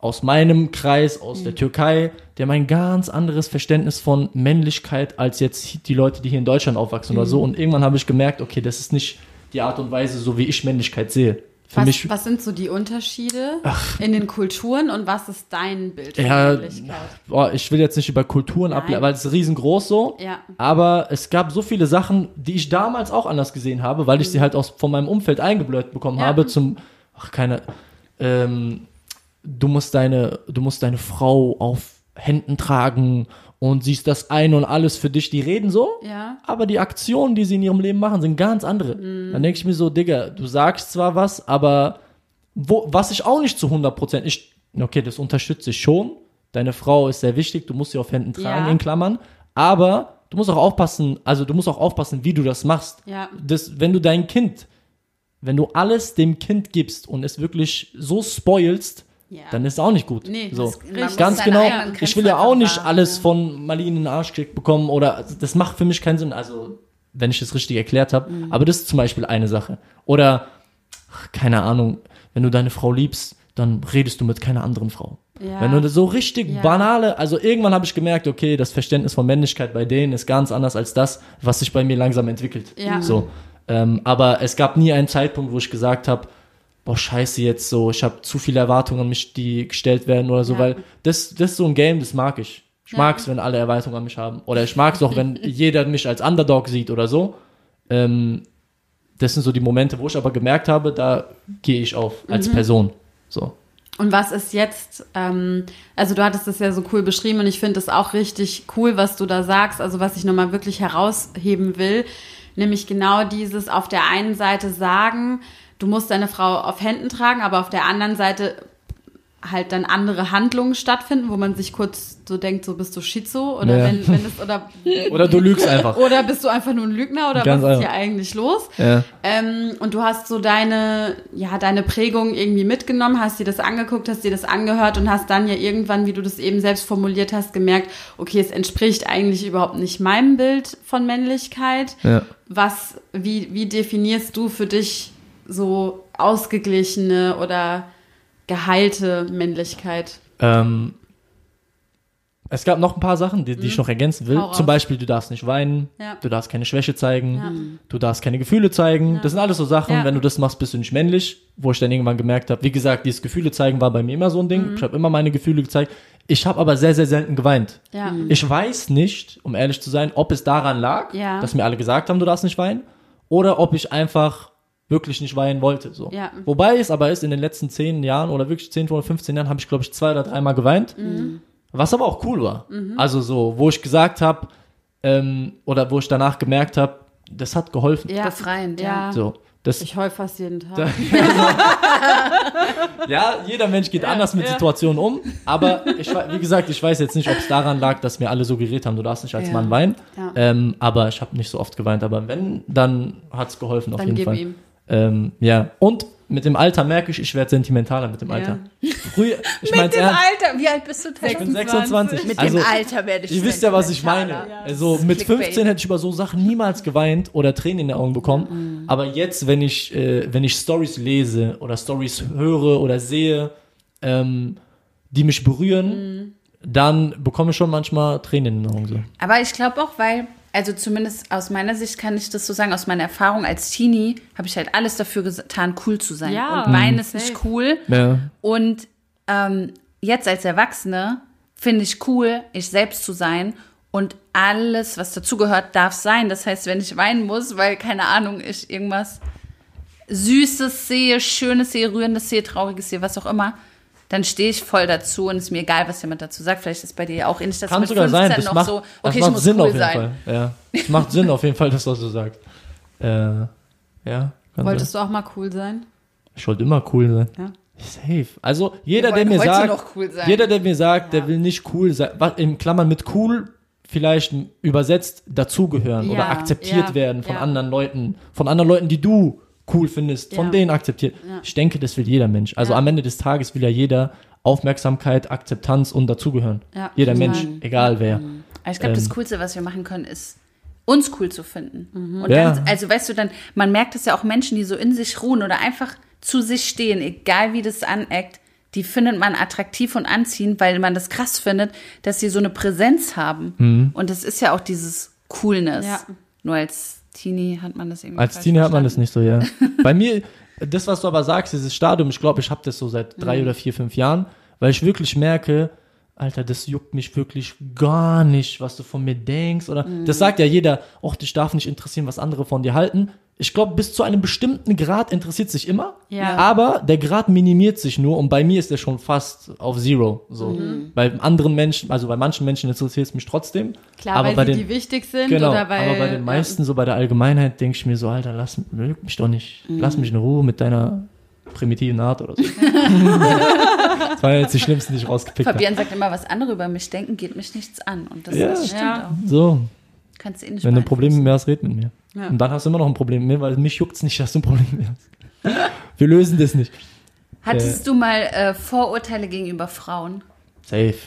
aus meinem Kreis, aus der Türkei, die haben ein ganz anderes Verständnis von Männlichkeit als jetzt die Leute, die hier in Deutschland aufwachsen oder so. Und irgendwann habe ich gemerkt, okay, das ist nicht die Art und Weise, so wie ich Männlichkeit sehe. Für Was, mich, was sind so die Unterschiede in den Kulturen und was ist dein Bild von ja, Männlichkeit? boah, ich will jetzt nicht über Kulturen ableiten, weil es ist riesengroß so. Ja. Aber es gab so viele Sachen, die ich damals auch anders gesehen habe, weil ich sie halt aus, von meinem Umfeld eingebläut bekommen Mhm. Ja. habe zum, ach, keine, ähm, du musst deine, du musst deine Frau auf Händen tragen und siehst das ein und alles für dich. Die reden so, Ja. aber die Aktionen, die sie in ihrem Leben machen, sind ganz andere. Mhm. Dann denke ich mir so, Digga, du sagst zwar was, aber wo, was ich auch nicht zu 100 Prozent, ich, okay, das unterstütze ich schon. Deine Frau ist sehr wichtig, du musst sie auf Händen tragen, Ja. in Klammern. Aber du musst auch aufpassen, also du musst auch aufpassen, wie du das machst. Ja. Das, wenn du dein Kind, wenn du alles dem Kind gibst und es wirklich so spoilst, Ja. dann ist es auch nicht gut. Nee, so. Ganz genau. Ich will ja auch nicht alles von Marlene in den Arsch gekriegt bekommen oder also das macht für mich keinen Sinn. Also, wenn ich das richtig erklärt habe. Mhm. Aber das ist zum Beispiel eine Sache. Oder, ach, keine Ahnung, wenn du deine Frau liebst, dann redest du mit keiner anderen Frau. Ja. Wenn du so richtig Ja. banale, also irgendwann habe ich gemerkt, okay, das Verständnis von Männlichkeit bei denen ist ganz anders als das, was sich bei mir langsam entwickelt. Ja. So. Ähm, aber es gab nie einen Zeitpunkt, wo ich gesagt habe, boah, scheiße jetzt so, ich habe zu viele Erwartungen an mich, die gestellt werden oder so, Ja. weil das, das ist so ein Game, das mag ich. Ich Ja. mag es, wenn alle Erwartungen an mich haben. Oder ich mag es auch, wenn [laughs] jeder mich als Underdog sieht oder so. Ähm, das sind so die Momente, wo ich aber gemerkt habe, da gehe ich auf Mhm. als Person. So. Und was ist jetzt, ähm, also du hattest das ja so cool beschrieben und ich finde es auch richtig cool, was du da sagst, also was ich nochmal wirklich herausheben will, nämlich genau dieses auf der einen Seite sagen, du musst deine Frau auf Händen tragen, aber auf der anderen Seite halt dann andere Handlungen stattfinden, wo man sich kurz so denkt, so bist du Schizo oder Ja. wenn, wenn es oder [laughs] Oder du lügst einfach. oder bist du einfach nur ein Lügner oder Ganz was ist einfach. hier eigentlich los? Ja. Ähm, und du hast so deine, ja, deine Prägung irgendwie mitgenommen, hast dir das angeguckt, hast dir das angehört und hast dann ja irgendwann, wie du das eben selbst formuliert hast, gemerkt, okay, es entspricht eigentlich überhaupt nicht meinem Bild von Männlichkeit. Ja. Was, wie, wie definierst du für dich so ausgeglichene oder geheilte Männlichkeit? Ähm, es gab noch ein paar Sachen, die, die ich noch ergänzen will. Mhm. Zum Beispiel, du darfst nicht weinen, Ja. du darfst keine Schwäche zeigen, Ja. du darfst keine Gefühle zeigen. Das sind alles so Sachen, Ja. wenn du das machst, bist du nicht männlich. Wo ich dann irgendwann gemerkt habe, wie gesagt, dieses Gefühle zeigen war bei mir immer so ein Mhm. Ding. Ich habe immer meine Gefühle gezeigt. Ich habe aber sehr, sehr selten geweint. Ja. Ich weiß nicht, um ehrlich zu sein, ob es daran lag, Ja. dass mir alle gesagt haben, du darfst nicht weinen, oder ob ich einfach wirklich nicht weinen wollte. So. Ja. Wobei es aber ist, in den letzten zehn Jahren oder wirklich zehn oder 15 Jahren habe ich, glaube ich, zwei oder dreimal geweint. Mhm. Was aber auch cool war. Also so, wo ich gesagt habe, ähm, oder wo ich danach gemerkt habe, das hat geholfen. ja. Befreiend, ja. ja. So. Das, Ich heul fast jeden Tag. [laughs] ja, jeder Mensch geht anders mit ja. Situationen um. Aber ich, wie gesagt, ich weiß jetzt nicht, ob es daran lag, dass mir alle so geredet haben, du darfst nicht als Ja. Mann weinen. Ja. Ähm, aber ich habe nicht so oft geweint. Aber wenn, dann hat es geholfen auf Dann jeden gib Fall. ihm. Ähm, ja, und mit dem Alter merke ich, ich werde sentimentaler mit dem Alter. Früher, [laughs] ich meine Mit dem ernst, Alter, wie alt bist du? ich bin 26. Mit also, dem Alter werde ich Ihr wisst ja, was ich meine. sentimentaler. Also mit Clickbait. 15 hätte ich über so Sachen niemals geweint oder Tränen in den Augen bekommen. Aber jetzt, wenn ich, äh, wenn ich Stories lese oder Stories höre oder sehe, ähm, die mich berühren, dann bekomme ich schon manchmal Tränen in den Augen. So. Aber ich glaube auch, weil, also zumindest aus meiner Sicht kann ich das so sagen, aus meiner Erfahrung als Teenie habe ich halt alles dafür getan, cool zu sein. Ja, und Weinen mhm. ist nicht cool. Ja. Und ähm, jetzt als Erwachsene finde ich cool, ich selbst zu sein. Und alles, was dazugehört, darf sein. Das heißt, wenn ich weinen muss, weil, keine Ahnung, ich irgendwas Süßes sehe, Schönes sehe, Rührendes sehe, Trauriges sehe, was auch immer, dann stehe ich voll dazu und ist mir egal, was jemand dazu sagt. Vielleicht ist bei dir ja auch ähnlich, dass Kann du mit sogar 15 sein. Das noch macht, so, das okay, ich macht muss Sinn cool auf jeden sein. Fall. Ja. Es macht Sinn auf jeden Fall, dass du das so sagst. Äh, ja. Wolltest sein. du auch mal cool sein? Ich wollte immer cool sein. Ja. Safe. Also jeder, der mir sagt, cool jeder, der mir sagt, der will nicht cool sein, was in Klammern mit cool vielleicht übersetzt dazugehören Ja, oder akzeptiert ja, werden von ja. anderen Leuten, von anderen Leuten, die du cool findest, von Ja. denen akzeptiert. Ja. Ich denke, das will jeder Mensch. Also Ja. am Ende des Tages will ja jeder Aufmerksamkeit, Akzeptanz und dazugehören. Ja, jeder total. Mensch, egal wer. Aber ich glaube, das Ähm. Coolste, was wir machen können, ist uns cool zu finden. Und Ja. dann, also weißt du, dann, man merkt es ja auch Menschen, die so in sich ruhen oder einfach zu sich stehen, egal wie das aneckt, die findet man attraktiv und anziehend, weil man das krass findet, dass sie so eine Präsenz haben. Mhm. Und das ist ja auch dieses Coolness. Ja. Nur als Teenie hat man das irgendwie Als Teenie hat man das nicht so, ja. [laughs] Bei mir, das, was du aber sagst, dieses Stadium, ich glaube, ich habe das so seit drei oder vier, fünf Jahren, weil ich wirklich merke, Alter, das juckt mich wirklich gar nicht, was du von mir denkst. Oder das sagt ja jeder, ach, dich darf nicht interessieren, was andere von dir halten. Ich glaube, bis zu einem bestimmten Grad interessiert sich immer, Ja. aber der Grad minimiert sich nur und bei mir ist der schon fast auf Zero. So. Bei anderen Menschen, also bei manchen Menschen interessiert es mich trotzdem. Klar, aber weil bei sie den, die wichtig sind Genau, oder weil. aber bei den meisten, so bei der Allgemeinheit, denke ich mir so, Alter, lass mich doch nicht, lass mich in Ruhe mit deiner primitiven Art oder so. [laughs] das war jetzt die schlimmsten, die ich rausgepickt habe. Fabian sagt immer, was andere über mich denken, geht mich nichts an. Und das, Ja. das stimmt Ja. auch. So, Kannst du eh nicht wenn du ein Problem mit mir hast, red mit mir. Ja. Und dann hast du immer noch ein Problem mit mir, weil mich juckt's nicht, dass du ein Problem mit mir hast. Wir lösen das nicht. Hattest du mal äh, Vorurteile gegenüber Frauen? Safe. [laughs]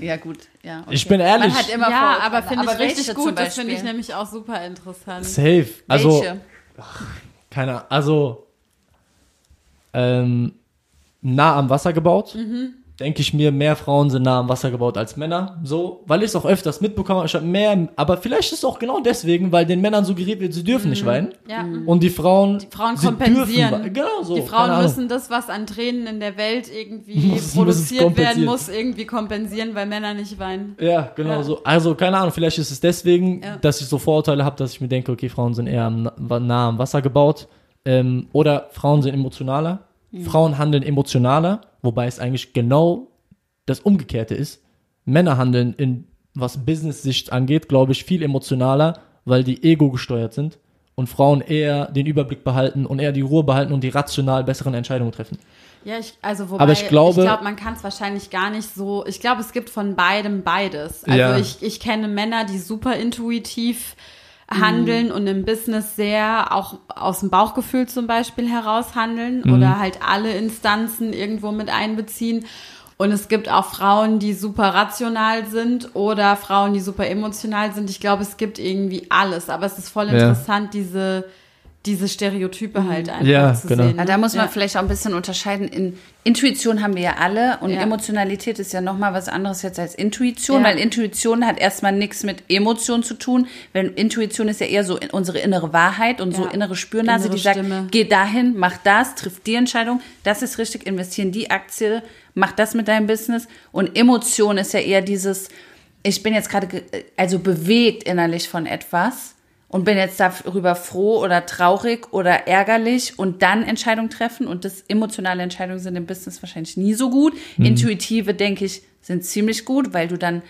Ja, gut, ja. okay. Ich bin ehrlich. Man hat immer ja, Vorurteile. aber finde ich richtig gut. Das finde ich nämlich auch super interessant. Safe. Also, Welche? keine Ahnung, also, ähm, nah am Wasser gebaut. Mhm. Denke ich mir, mehr Frauen sind nah am Wasser gebaut als Männer. So, weil ich es auch öfters mitbekomme. Ich habe mehr, aber vielleicht ist es auch genau deswegen, weil den Männern suggeriert wird, sie dürfen nicht weinen. Ja. Und die Frauen, Die Frauen sie kompensieren. Dürfen, genau so. Die Frauen müssen das, was an Tränen in der Welt irgendwie [laughs] Muss- produziert werden muss, irgendwie kompensieren, weil Männer nicht weinen. Ja, genau Ja. so. Also, keine Ahnung, vielleicht ist es deswegen, Ja. dass ich so Vorurteile habe, dass ich mir denke, okay, Frauen sind eher am, nah am Wasser gebaut. Ähm, oder Frauen sind emotionaler. Frauen handeln emotionaler, wobei es eigentlich genau das Umgekehrte ist. Männer handeln in, was Business-Sicht angeht, glaube ich, viel emotionaler, weil die ego gesteuert sind. Und Frauen eher den Überblick behalten und eher die Ruhe behalten und die rational besseren Entscheidungen treffen. Ja, ich, also wobei, Aber ich glaube- ich glaube, man kann es wahrscheinlich gar nicht so, ich glaube, es gibt von beidem beides. Also Ja. ich, ich kenne Männer, die super intuitiv handeln und im Business sehr auch aus dem Bauchgefühl zum Beispiel heraus handeln oder halt alle Instanzen irgendwo mit einbeziehen. Und es gibt auch Frauen, die super rational sind oder Frauen, die super emotional sind. Ich glaube, es gibt irgendwie alles. Aber es ist voll Ja. interessant, diese, diese Stereotype halt einfach Ja, zu genau. sehen. Ja, da muss man Ja. vielleicht auch ein bisschen unterscheiden. In Intuition haben wir ja alle und Ja. Emotionalität ist ja nochmal was anderes jetzt als Intuition, Ja. weil Intuition hat erstmal nichts mit Emotion zu tun. Weil Intuition ist ja eher so unsere innere Wahrheit und so innere Spürnase, Innere die sagt, Stimme. geh dahin, mach das, triff die Entscheidung, das ist richtig, investieren die Aktie, mach das mit deinem Business. Und Emotion ist ja eher dieses, ich bin jetzt gerade, ge- also bewegt innerlich von etwas und bin jetzt darüber froh oder traurig oder ärgerlich und dann Entscheidungen treffen. Und das emotionale Entscheidungen sind im Business wahrscheinlich nie so gut. Intuitive, denke ich, sind ziemlich gut, weil du dann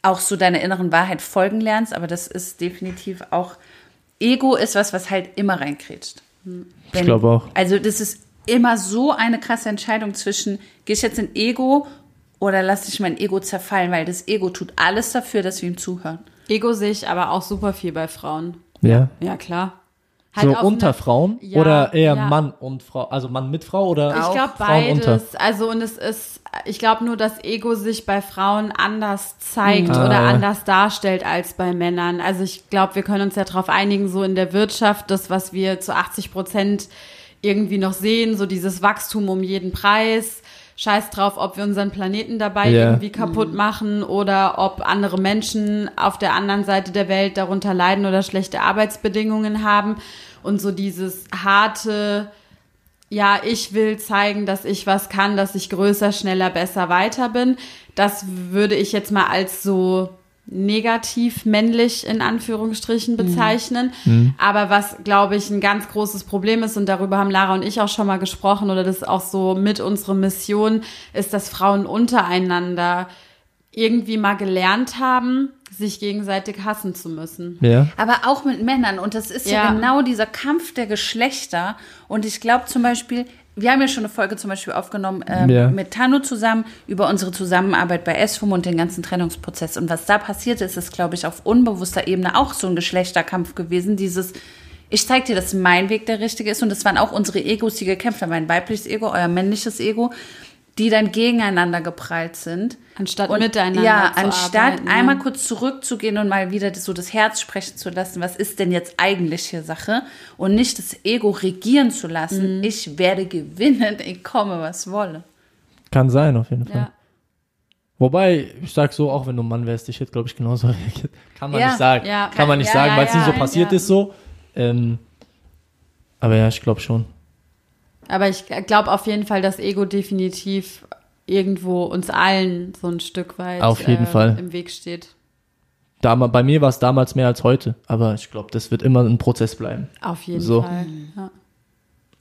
auch so deiner inneren Wahrheit folgen lernst. Aber das ist definitiv auch, Ego ist was, was halt immer reinkrätscht. Ich glaube auch. Also das ist immer so eine krasse Entscheidung zwischen, gehe ich jetzt in Ego oder lasse ich mein Ego zerfallen, weil das Ego tut alles dafür, dass wir ihm zuhören. Ego sehe ich aber auch super viel bei Frauen. Ja. Ja, klar. Halt so unter eine- Frauen Ja, oder eher ja. Mann und Frau, also Mann mit Frau oder Ich glaube Frauen unter? beides. Also und es ist, ich glaube nur, dass Ego sich bei Frauen anders zeigt Ah, oder anders darstellt als bei Männern. Also ich glaube, wir können uns ja darauf einigen, so in der Wirtschaft, das, was wir zu 80 Prozent irgendwie noch sehen, so dieses Wachstum um jeden Preis. Scheiß drauf, ob wir unseren Planeten dabei Ja. irgendwie kaputt machen oder ob andere Menschen auf der anderen Seite der Welt darunter leiden oder schlechte Arbeitsbedingungen haben. Und so dieses harte, ja, ich will zeigen, dass ich was kann, dass ich größer, schneller, besser, weiter bin. Das würde ich jetzt mal als so negativ männlich in Anführungsstrichen bezeichnen. Aber was, glaube ich, ein ganz großes Problem ist, und darüber haben Lara und ich auch schon mal gesprochen, oder das ist auch so mit unserer Mission, ist, dass Frauen untereinander irgendwie mal gelernt haben, sich gegenseitig hassen zu müssen. Ja. Aber auch mit Männern. Und das ist ja, Ja. genau dieser Kampf der Geschlechter. Und ich glaube zum Beispiel, wir haben ja schon eine Folge zum Beispiel aufgenommen ähm, Ja. mit Tano zusammen über unsere Zusammenarbeit bei SFUM und den ganzen Trennungsprozess. Und was da passiert ist, ist, glaube ich, auf unbewusster Ebene auch so ein Geschlechterkampf gewesen. Dieses, ich zeig dir, dass mein Weg der richtige ist. Und das waren auch unsere Egos, die gekämpft haben. Mein weibliches Ego, euer männliches Ego, die dann gegeneinander geprallt sind. Anstatt Und miteinander Ja, zu anstatt arbeiten, ja. einmal kurz zurückzugehen und mal wieder so das Herz sprechen zu lassen, was ist denn jetzt eigentlich hier Sache? Und nicht das Ego regieren zu lassen. Mhm. Ich werde gewinnen, ich komme, was wolle. Kann sein, auf jeden Fall. Ja. Wobei, ich sag so, auch wenn du ein Mann wärst, ich hätte, glaube ich, genauso [laughs] reagiert. Kann man Ja, nicht sagen. ja. Kann man nicht Ja, sagen, ja, weil es ja, nie so passiert ja. ist so. Ähm, aber ja, ich glaube schon. Aber ich glaube auf jeden Fall, dass Ego definitiv irgendwo uns allen so ein Stück weit Auf jeden äh, Fall. im Weg steht. Dam bei mir war es damals mehr als heute. Aber ich glaube, das wird immer ein Prozess bleiben. Auf jeden So. Fall. Ja.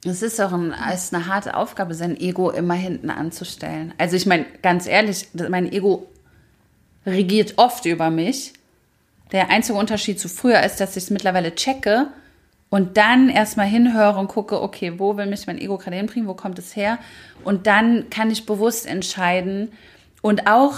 Es ist auch ein, ist eine harte Aufgabe, sein Ego immer hinten anzustellen. Also ich meine, ganz ehrlich, mein Ego regiert oft über mich. Der einzige Unterschied zu früher ist, dass ich es mittlerweile checke und dann erstmal hinhöre und gucke, okay, wo will mich mein Ego gerade hinbringen, wo kommt es her? Und dann kann ich bewusst entscheiden und auch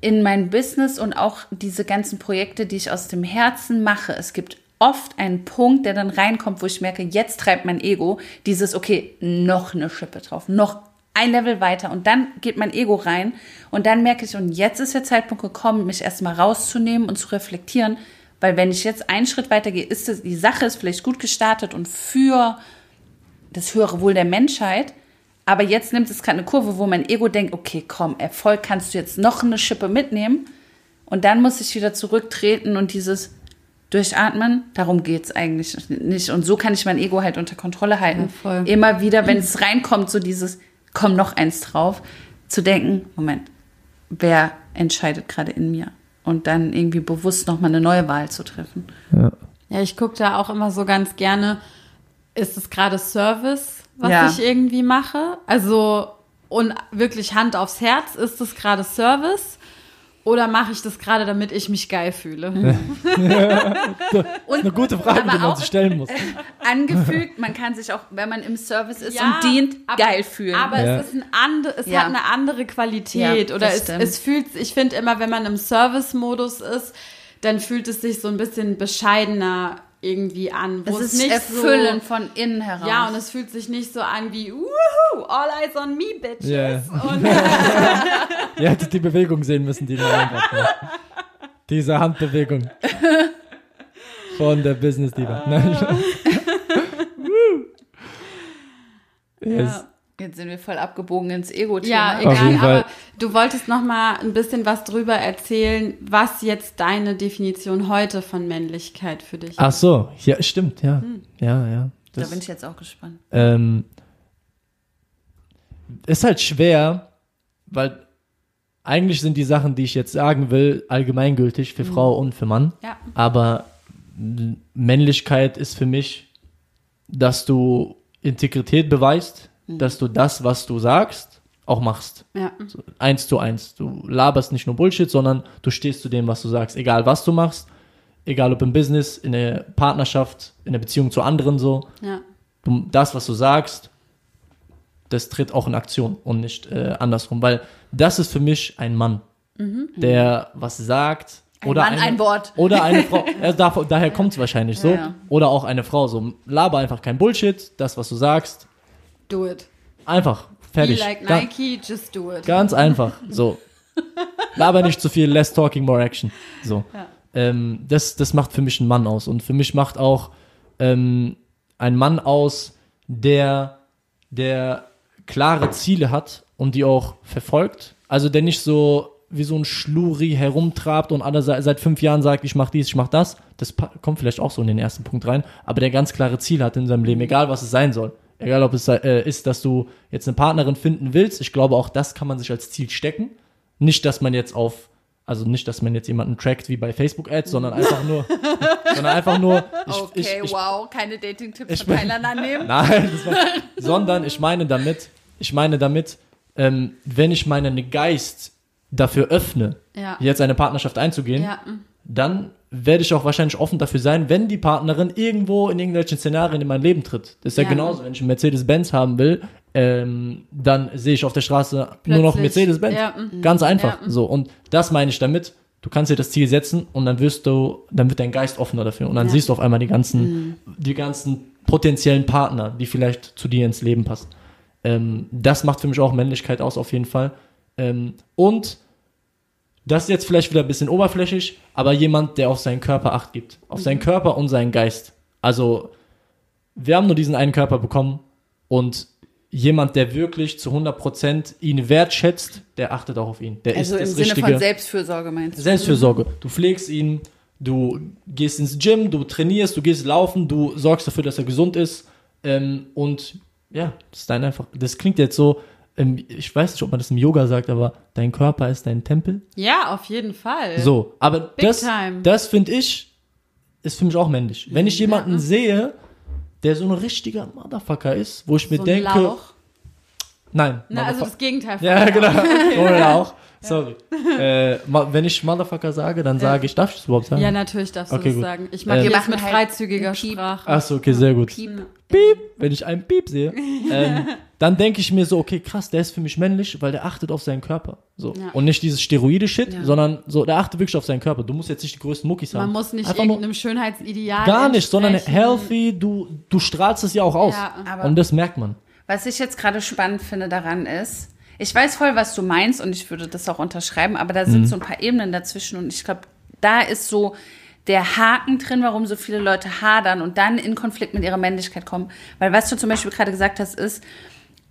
in mein Business und auch diese ganzen Projekte, die ich aus dem Herzen mache. Es gibt oft einen Punkt, der dann reinkommt, wo ich merke, jetzt treibt mein Ego dieses, okay, noch eine Schippe drauf, noch ein Level weiter und dann geht mein Ego rein und dann merke ich, und jetzt ist der Zeitpunkt gekommen, mich erstmal rauszunehmen und zu reflektieren, weil wenn ich jetzt einen Schritt weiter gehe, ist es, die Sache ist vielleicht gut gestartet und für das höhere Wohl der Menschheit, aber jetzt nimmt es gerade eine Kurve, wo mein Ego denkt, okay, komm, Erfolg kannst du jetzt noch eine Schippe mitnehmen und dann muss ich wieder zurücktreten und dieses Durchatmen, darum geht's eigentlich nicht. Und so kann ich mein Ego halt unter Kontrolle halten. Ja. Immer wieder, wenn es reinkommt, so dieses, komm noch eins drauf, zu denken, Moment, wer entscheidet gerade in mir? Und dann irgendwie bewusst nochmal eine neue Wahl zu treffen. Ja, ich gucke da auch immer so ganz gerne, ist es gerade Service, was Ja. ich irgendwie mache? Also, und wirklich Hand aufs Herz, ist es gerade Service? Oder mache ich das gerade, damit ich mich geil fühle? [laughs] Und Eine gute Frage, die man auch sich stellen muss. [laughs] angefügt, man kann sich auch, wenn man im Service ist Ja, und dient, aber- geil fühlen. Aber Ja. es ist ein andere, es Ja. hat eine andere Qualität Ja, oder das es, stimmt. es fühlt, ich finde immer, wenn man im Service-Modus ist, dann fühlt es sich so ein bisschen bescheidener irgendwie an. Wo es es, ist nicht Erfüllen so, von innen heraus. ja, und es fühlt sich nicht so an wie, Woohoo, all eyes on me, bitches. Ja. Und, [laughs] Ihr hättet die Bewegung sehen müssen, die da hat. Diese Handbewegung. Von der Business Diva. Nein, [laughs] yes. Jetzt sind wir voll abgebogen ins Ego-Thema. ja, egal, aber du wolltest noch mal ein bisschen was drüber erzählen, was jetzt deine Definition heute von Männlichkeit für dich ist. Ach so, ja, stimmt, ja. Ja, ja. da Das, bin ich jetzt auch gespannt. ähm, ist halt schwer, weil eigentlich sind die Sachen, die ich jetzt sagen will, allgemeingültig für Frau und für Mann. Ja. Aber Männlichkeit ist für mich, dass du Integrität beweist, dass du das, was du sagst, auch machst. Ja. So, eins zu eins. Du laberst nicht nur Bullshit, sondern du stehst zu dem, was du sagst. Egal, was du machst. Egal, ob im Business, in der Partnerschaft, in der Beziehung zu anderen so. Ja. Du, das, was du sagst, das tritt auch in Aktion und nicht äh, andersrum. Weil das ist für mich ein Mann, der was sagt, Ein oder Mann, eine, ein Wort. Oder eine Frau. [laughs] Ja, da, daher kommt es wahrscheinlich so. Ja, ja. Oder auch eine Frau. So, laber einfach kein Bullshit. Das, was du sagst, Do it. einfach. Be Fertig. like Ga- Nike, just do it. Ganz einfach. So. Laber nicht zu viel, less talking, more action. So. Ähm, das, das macht für mich einen Mann aus. Und für mich macht auch ähm, ein Mann aus, der, der klare Ziele hat und die auch verfolgt. Also der nicht so wie so ein Schluri herumtrabt und alle se- seit fünf Jahren sagt, ich mach dies, ich mach das. Das kommt vielleicht auch so in den ersten Punkt rein. Aber der ganz klare Ziele hat in seinem Leben, egal was es sein soll. Egal ob es äh, ist, dass du jetzt eine Partnerin finden willst. Ich glaube, auch das kann man sich als Ziel stecken. Nicht, dass man jetzt auf, also nicht, dass man jetzt jemanden trackt wie bei Facebook-Ads, sondern einfach nur, [laughs] sondern einfach nur, ich, Okay, ich, ich, wow, keine Dating-Tipps von Thailand annehmen. Nein, [laughs] war, sondern ich meine damit, ich meine damit, ähm, wenn ich meinen Geist dafür öffne, Ja. jetzt eine Partnerschaft einzugehen, Ja, dann werde ich auch wahrscheinlich offen dafür sein, wenn die Partnerin irgendwo in irgendwelchen Szenarien in mein Leben tritt. Das ist ja, Ja. genauso, wenn ich einen Mercedes-Benz haben will, ähm, dann sehe ich auf der Straße nur noch Plötzlich. Mercedes-Benz. Ja, mm. Ganz einfach. Ja. So. Und das meine ich damit. Du kannst dir das Ziel setzen und dann wirst du, dann wird dein Geist offener dafür. Und dann siehst du auf einmal die ganzen, die ganzen potenziellen Partner, die vielleicht zu dir ins Leben passen. Ähm, das macht für mich auch Männlichkeit aus, auf jeden Fall. Ähm, und das ist jetzt vielleicht wieder ein bisschen oberflächlich, aber jemand, der auf seinen Körper Acht gibt. Auf seinen Körper und seinen Geist. Also, wir haben nur diesen einen Körper bekommen und jemand, der wirklich zu 100% ihn wertschätzt, der achtet auch auf ihn. Der Also im ist das Sinne richtige von Selbstfürsorge meinst du? Selbstfürsorge. Du pflegst ihn, du gehst ins Gym, du trainierst, du gehst laufen, du sorgst dafür, dass er gesund ist. Ähm, und ja, das ist dein einfach. Das klingt jetzt so, ich weiß nicht, ob man das im Yoga sagt, aber dein Körper ist dein Tempel. ja, auf jeden Fall. So, aber Big das, time. das finde ich, ist für mich auch männlich. Wenn ich jemanden sehe, der so ein richtiger Motherfucker ist, wo ich mir so ein denke, Lauch. nein, Na, also das Gegenteil von [laughs] ja, Lauch. genau. Oder auch. Sorry. Äh, wenn ich Motherfucker sage, dann sage ich, darf ich das überhaupt sagen? Ja, natürlich darfst Okay, du das gut. sagen. Ich mag Ähm, machen mit halt freizügiger Piep. Sprache. Achso, okay, sehr gut. Piep. Piep, wenn ich einen Piep sehe, ähm, [laughs] dann denke ich mir so, okay, krass, der ist für mich männlich, weil der achtet auf seinen Körper. So. Ja. Und nicht dieses Steroide-Shit, Ja. sondern so, der achtet wirklich auf seinen Körper. Du musst jetzt nicht die größten Muckis haben. Man muss nicht Einfach irgendeinem Schönheitsideal gar nicht, sondern healthy, du, du strahlst es ja auch aus. Ja. Aber- Und das merkt man. Was ich jetzt gerade spannend finde daran ist, ich weiß voll, was du meinst und ich würde das auch unterschreiben, aber da Mhm. sind so ein paar Ebenen dazwischen und ich glaube, da ist so der Haken drin, warum so viele Leute hadern und dann in Konflikt mit ihrer Männlichkeit kommen. Weil was du zum Beispiel gerade gesagt hast, ist,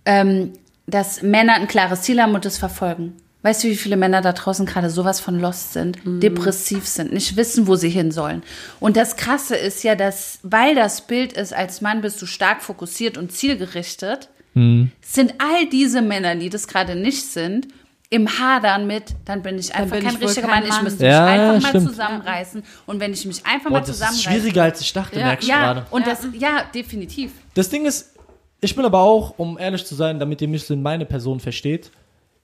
ähm, dass Männer ein klares Ziel haben und es verfolgen. Weißt du, wie viele Männer da draußen gerade sowas von lost sind, depressiv sind, nicht wissen, wo sie hin sollen. Und das Krasse ist ja, dass, weil das Bild ist, als Mann bist du stark fokussiert und zielgerichtet, sind all diese Männer, die das gerade nicht sind, im Hadern mit, dann bin ich einfach bin kein ich richtiger kein Mann, ich Mann. müsste Ja, mich einfach mal stimmt. zusammenreißen. Und wenn ich mich einfach Boah, mal das ist zusammenreiße. schwieriger, als ich dachte, Ja. merke ich ja, gerade. und Ja. das, ja, definitiv. Das Ding ist, ich bin aber auch, um ehrlich zu sein, damit ihr mich so in meine Person versteht,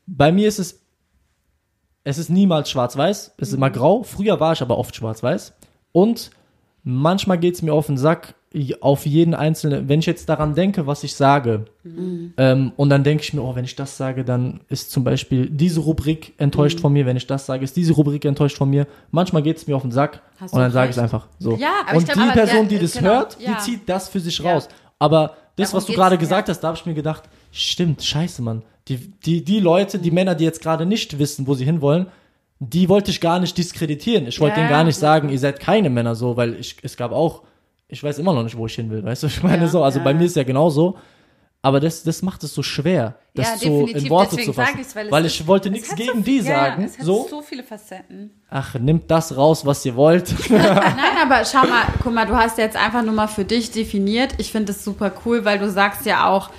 bei mir ist es, es ist niemals schwarz-weiß, es ist immer grau. Früher war ich aber oft schwarz-weiß. Und manchmal geht es mir auf den Sack, auf jeden einzelnen, wenn ich jetzt daran denke, was ich sage, ähm, und dann denke ich mir, oh, wenn ich das sage, dann ist zum Beispiel diese Rubrik enttäuscht von mir, wenn ich das sage, ist diese Rubrik enttäuscht von mir. Manchmal geht es mir auf den Sack Hast und dann sage ich es einfach so. Ja, aber und glaub, die Person, ja, die das genau, hört, ja. die zieht das für sich raus. Aber das, Darum was du gerade ja. gesagt hast, da habe ich mir gedacht, stimmt, scheiße, Mann. Die, die, die Leute, die Männer, die jetzt gerade nicht wissen, wo sie hinwollen, die wollte ich gar nicht diskreditieren. Ich wollte Ja, denen gar nicht ja. sagen, ihr seid keine Männer so, weil ich, es gab auch, ich weiß immer noch nicht, wo ich hin will, weißt du, ich meine Ja, so, also ja. bei mir ist ja genauso. Aber das, das macht es so schwer, das Ja, so in Worte zu fassen. ich's, weil weil, es ich wollte nichts gegen so, die ja, sagen. Es hat so, so viele Facetten. ach, nimmt das raus, was ihr wollt. [laughs] Nein, aber schau mal, guck mal, du hast jetzt einfach nur mal für dich definiert. Ich finde es super cool, weil du sagst ja auch,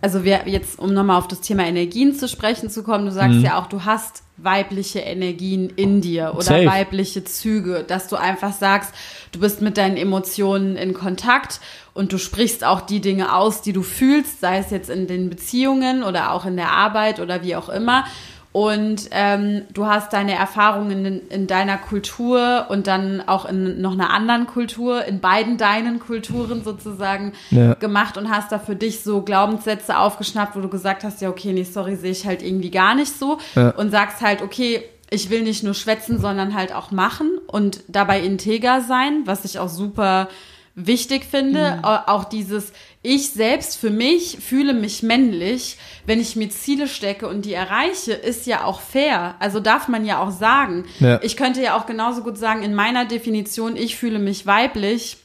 also wir jetzt, um nochmal auf das Thema Energien zu sprechen zu kommen, du sagst ja auch, du hast weibliche Energien in dir oder Safe. weibliche Züge, dass du einfach sagst, du bist mit deinen Emotionen in Kontakt und du sprichst auch die Dinge aus, die du fühlst, sei es jetzt in den Beziehungen oder auch in der Arbeit oder wie auch immer. Und ähm, du hast deine Erfahrungen in, in deiner Kultur und dann auch in noch einer anderen Kultur, in beiden deinen Kulturen sozusagen Ja. gemacht und hast da für dich so Glaubenssätze aufgeschnappt, wo du gesagt hast, ja, okay, nee, sorry, sehe ich halt irgendwie gar nicht so. Ja. Und sagst halt, okay, ich will nicht nur schwätzen, sondern halt auch machen und dabei integer sein, was ich auch super wichtig finde. Au- Auch dieses, ich selbst für mich fühle mich männlich, wenn ich mir Ziele stecke und die erreiche, ist ja auch fair. Also darf man ja auch sagen. Ja. Ich könnte ja auch genauso gut sagen, in meiner Definition, ich fühle mich weiblich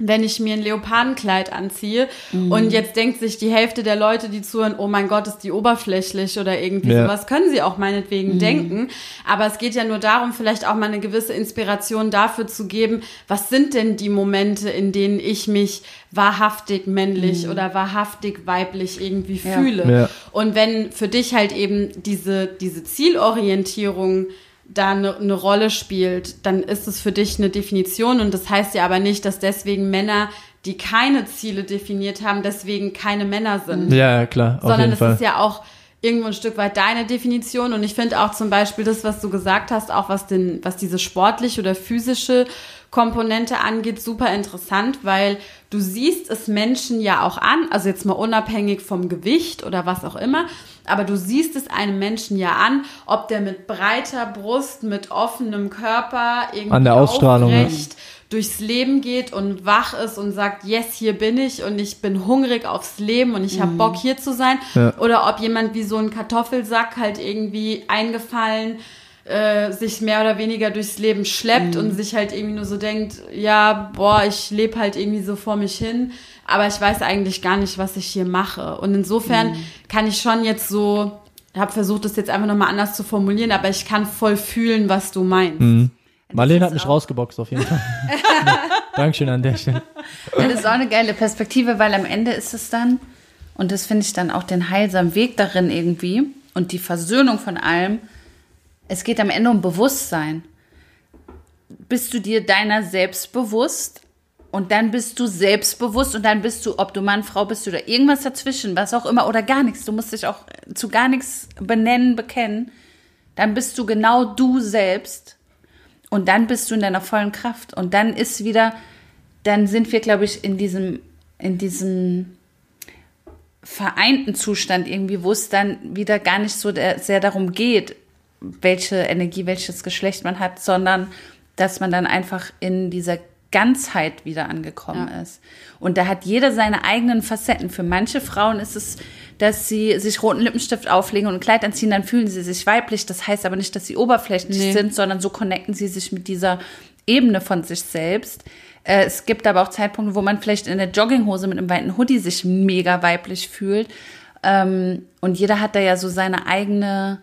wenn ich mir ein Leopardenkleid anziehe und jetzt denkt sich die Hälfte der Leute, die zuhören, oh mein Gott, ist die oberflächlich oder irgendwie Ja. sowas, können sie auch meinetwegen denken. Aber es geht ja nur darum, vielleicht auch mal eine gewisse Inspiration dafür zu geben, was sind denn die Momente, in denen ich mich wahrhaftig männlich oder wahrhaftig weiblich irgendwie Ja. fühle. Ja. Und wenn für dich halt eben diese, diese Zielorientierung da eine, eine Rolle spielt, dann ist es für dich eine Definition. Und das heißt ja aber nicht, dass deswegen Männer, die keine Ziele definiert haben, deswegen keine Männer sind. Ja, klar, auf sondern es ist ja auch irgendwo ein Stück weit deine Definition. Und ich finde auch zum Beispiel das, was du gesagt hast, auch was den, was diese sportliche oder physische Komponente angeht, super interessant, weil du siehst es Menschen ja auch an, also jetzt mal unabhängig vom Gewicht oder was auch immer, aber du siehst es einem Menschen ja an, ob der mit breiter Brust, mit offenem Körper irgendwie An der Ausstrahlung, ja. aufrecht durchs Leben geht und wach ist und sagt, yes, hier bin ich und ich bin hungrig aufs Leben und ich habe Bock hier zu sein. Ja. Oder ob jemand wie so ein Kartoffelsack halt irgendwie eingefallen äh, sich mehr oder weniger durchs Leben schleppt und sich halt irgendwie nur so denkt, ja, boah, ich lebe halt irgendwie so vor mich hin, aber ich weiß eigentlich gar nicht, was ich hier mache. Und insofern kann ich schon jetzt so, habe versucht, das jetzt einfach nochmal anders zu formulieren, aber ich kann voll fühlen, was du meinst. Mhm. Marlene hat mich auch- rausgeboxt, auf jeden Fall. [laughs] Dankeschön an der Stelle. Ja, das ist auch eine geile Perspektive, weil am Ende ist es dann, und das finde ich dann auch den heilsamen Weg darin irgendwie und die Versöhnung von allem, es geht am Ende um Bewusstsein. Bist du dir deiner selbst bewusst und dann bist du selbstbewusst und dann bist du, ob du Mann, Frau bist oder irgendwas dazwischen, was auch immer oder gar nichts, du musst dich auch zu gar nichts benennen, bekennen, dann bist du genau du selbst und dann bist du in deiner vollen Kraft. Und dann ist wieder, dann sind wir, glaube ich, in diesem, in diesem vereinten Zustand irgendwie, wo es dann wieder gar nicht so sehr darum geht, welche Energie, welches Geschlecht man hat, sondern dass man dann einfach in dieser Ganzheit wieder angekommen Ja. ist. Und da hat jeder seine eigenen Facetten. Für manche Frauen ist es, dass sie sich roten Lippenstift auflegen und ein Kleid anziehen, dann fühlen sie sich weiblich. Das heißt aber nicht, dass sie oberflächlich Nee. sind, sondern so connecten sie sich mit dieser Ebene von sich selbst. Äh, Es gibt aber auch Zeitpunkte, wo man vielleicht in der Jogginghose mit einem weiten Hoodie sich mega weiblich fühlt. Ähm, und jeder hat da ja so seine eigene,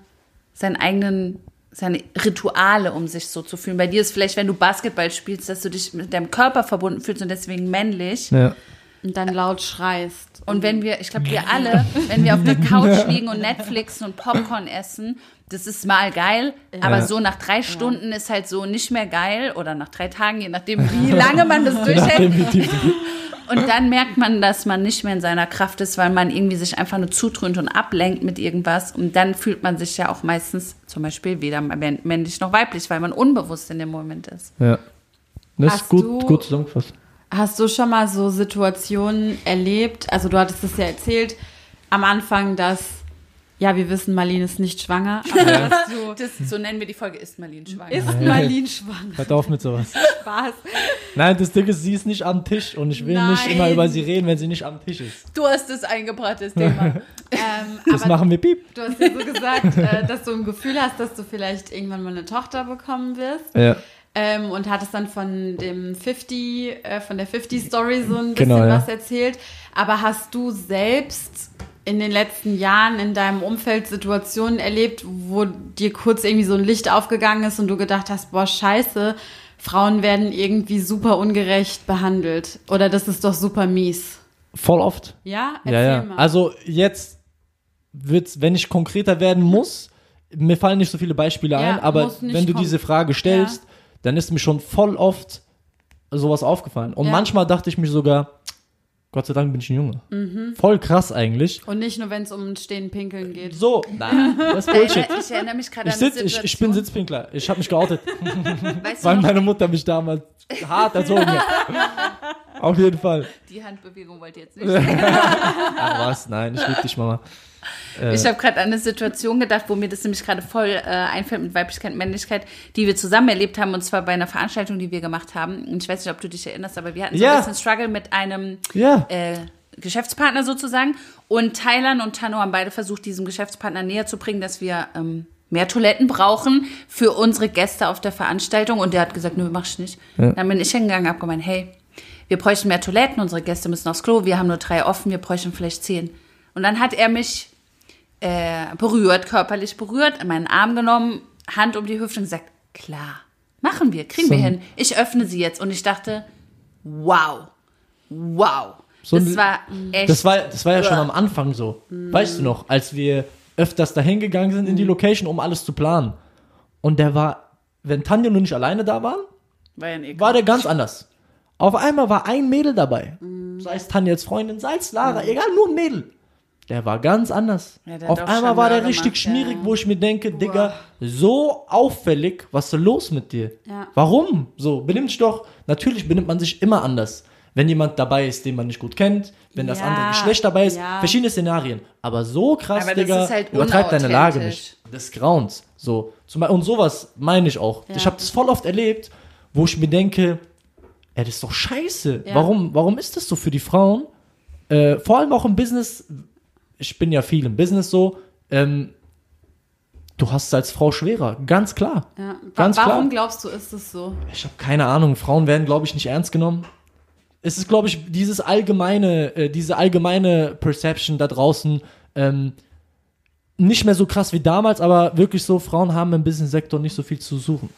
seinen eigenen, seine Rituale, um sich so zu fühlen. Bei dir ist vielleicht, wenn du Basketball spielst, dass du dich mit deinem Körper verbunden fühlst und deswegen männlich. Ja. Und dann laut schreist. Und wenn wir, ich glaube, wir alle, wenn wir auf der [laughs] Couch liegen und Netflixen und Popcorn essen, das ist mal geil, aber so nach drei Stunden ist halt so nicht mehr geil oder nach drei Tagen, je nachdem, wie [laughs] lange man das durchhält. [laughs] Und dann merkt man, dass man nicht mehr in seiner Kraft ist, weil man irgendwie sich einfach nur zutrönt und ablenkt mit irgendwas. Und dann fühlt man sich ja auch meistens zum Beispiel weder männ- männlich noch weiblich, weil man unbewusst in dem Moment ist. ja. Das Hast ist gut, du- gut zusammengefasst. Hast du schon mal so Situationen erlebt? Also du hattest es ja erzählt am Anfang, dass ja, wir wissen, Marlene ist nicht schwanger, [laughs] aber dass du Das, so nennen wir die Folge, ist Marlene schwanger. ist Marlene schwanger. Hört auf mit sowas. Spaß. Nein, das Ding ist, sie ist nicht am Tisch und ich will nicht Nein. immer über sie reden, wenn sie nicht am Tisch ist. Du hast es eingebracht, das Thema. [laughs] Ähm, Das aber machen wir piep. du hast ja so gesagt, äh, dass du ein Gefühl hast, dass du vielleicht irgendwann mal eine Tochter bekommen wirst. Ja. Ähm, und hattest dann von dem 50, äh, von der 50 Story so ein bisschen Genau, ja. was erzählt. Aber hast du selbst in den letzten Jahren in deinem Umfeld Situationen erlebt, wo dir kurz irgendwie so ein Licht aufgegangen ist und du gedacht hast, boah, scheiße, Frauen werden irgendwie super ungerecht behandelt. Oder das ist doch super mies. Voll oft. Ja? Erzähl Ja, ja. mal. Also jetzt wird's, wenn ich konkreter werden muss, mir fallen nicht so viele Beispiele Ja, ein, aber wenn du diese Frage stellst, dann ist mir schon voll oft sowas aufgefallen. Und Ja. manchmal dachte ich mir sogar, Gott sei Dank bin ich ein Junge. Mhm. Voll krass eigentlich. und nicht nur, wenn es um ein Stehen pinkeln geht. So, nein, das ist Bullshit. Ich erinnere mich gerade an sitz, ich, ich bin. Sitzpinkler. Ich habe mich geoutet, [laughs] Weißt du weil meine Mutter mich damals hart erzogen hat. Auf jeden Fall. Die Handbewegung wollt ihr jetzt [laughs] nicht. Ach was, nein, ich liebe dich, Mama. Äh, Ich habe gerade an eine Situation gedacht, wo mir das nämlich gerade voll äh, einfällt mit Weiblichkeit und Männlichkeit, die wir zusammen erlebt haben, und zwar bei einer Veranstaltung, die wir gemacht haben. Und ich weiß nicht, ob du dich erinnerst, aber wir hatten so Ja. ein bisschen Struggle mit einem Ja. äh, Geschäftspartner sozusagen. Und Thailand und Tano haben beide versucht, diesem Geschäftspartner näher zu bringen, dass wir ähm, mehr Toiletten brauchen für unsere Gäste auf der Veranstaltung. Und der hat gesagt, nö, mach ich nicht. Dann bin ich hingegangen, hab gemeint, hey, wir bräuchten mehr Toiletten, unsere Gäste müssen aufs Klo, wir haben nur drei offen, wir bräuchten vielleicht zehn. Und dann hat er mich äh, berührt, körperlich berührt, in meinen Arm genommen, Hand um die Hüfte und gesagt, klar, machen wir, kriegen So wir hin. Ich öffne sie jetzt und ich dachte, wow, wow. So das ein- war echt. Das war, das war ja schon am Anfang so. Weißt du noch, als wir öfters dahin gegangen sind in die Location, um alles zu planen. Und der war, wenn Tanja und ich alleine da waren, war ja war der ganz anders. Auf einmal war ein Mädel dabei. Sei es Tanjas Freundin, sei es Lara, egal, nur ein Mädel. Der war ganz anders. Ja, Auf einmal war der Charmeur richtig gemacht, schmierig, ja. wo ich mir denke, Digga, so auffällig, was ist los mit dir? Ja. Warum? So, benimmt dich doch, natürlich benimmt man sich immer anders. Wenn jemand dabei ist, den man nicht gut kennt, wenn das andere Geschlecht dabei ist, verschiedene Szenarien. Aber so krass, Aber Digga, halt übertreib deine Lage nicht. Des Grauens. So. Und sowas meine ich auch. Ich habe das voll oft erlebt, wo ich mir denke, ey, das ist doch scheiße. Warum, warum ist das so für die Frauen? Äh, vor allem auch im Business, ich bin ja viel im Business so, ähm, du hast es als Frau schwerer, ganz klar. Ja. Ganz Warum klar. glaubst du, ist es so? Ich habe keine Ahnung, Frauen werden, glaube ich, nicht ernst genommen. Es ist, glaube ich, dieses allgemeine, äh, diese allgemeine Perception da draußen, ähm, nicht mehr so krass wie damals, aber wirklich so, Frauen haben im Business-Sektor nicht so viel zu suchen.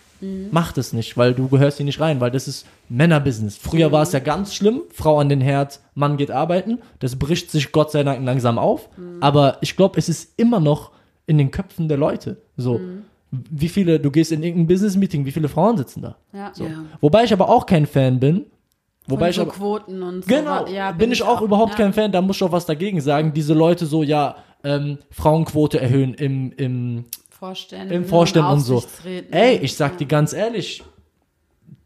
Macht es nicht, weil du gehörst hier nicht rein, weil das ist Männerbusiness. Früher war es ja ganz schlimm, Frau an den Herd, Mann geht arbeiten. Das bricht sich Gott sei Dank langsam auf. Aber ich glaube, es ist immer noch in den Köpfen der Leute. So, wie viele, du gehst in irgendein Business-Meeting, wie viele Frauen sitzen da? Ja. So. Ja. Wobei ich aber auch kein Fan bin. Wobei ich so aber, Quoten und so. Genau, Ja, bin, ich auch überhaupt ja. kein Fan, da muss ich auch was dagegen sagen. Diese Leute so, ja, ähm, Frauenquote erhöhen im, im, Vorständen, im Vorstand und so. Aufsichtsräten. Ey, ich sag dir ganz ehrlich,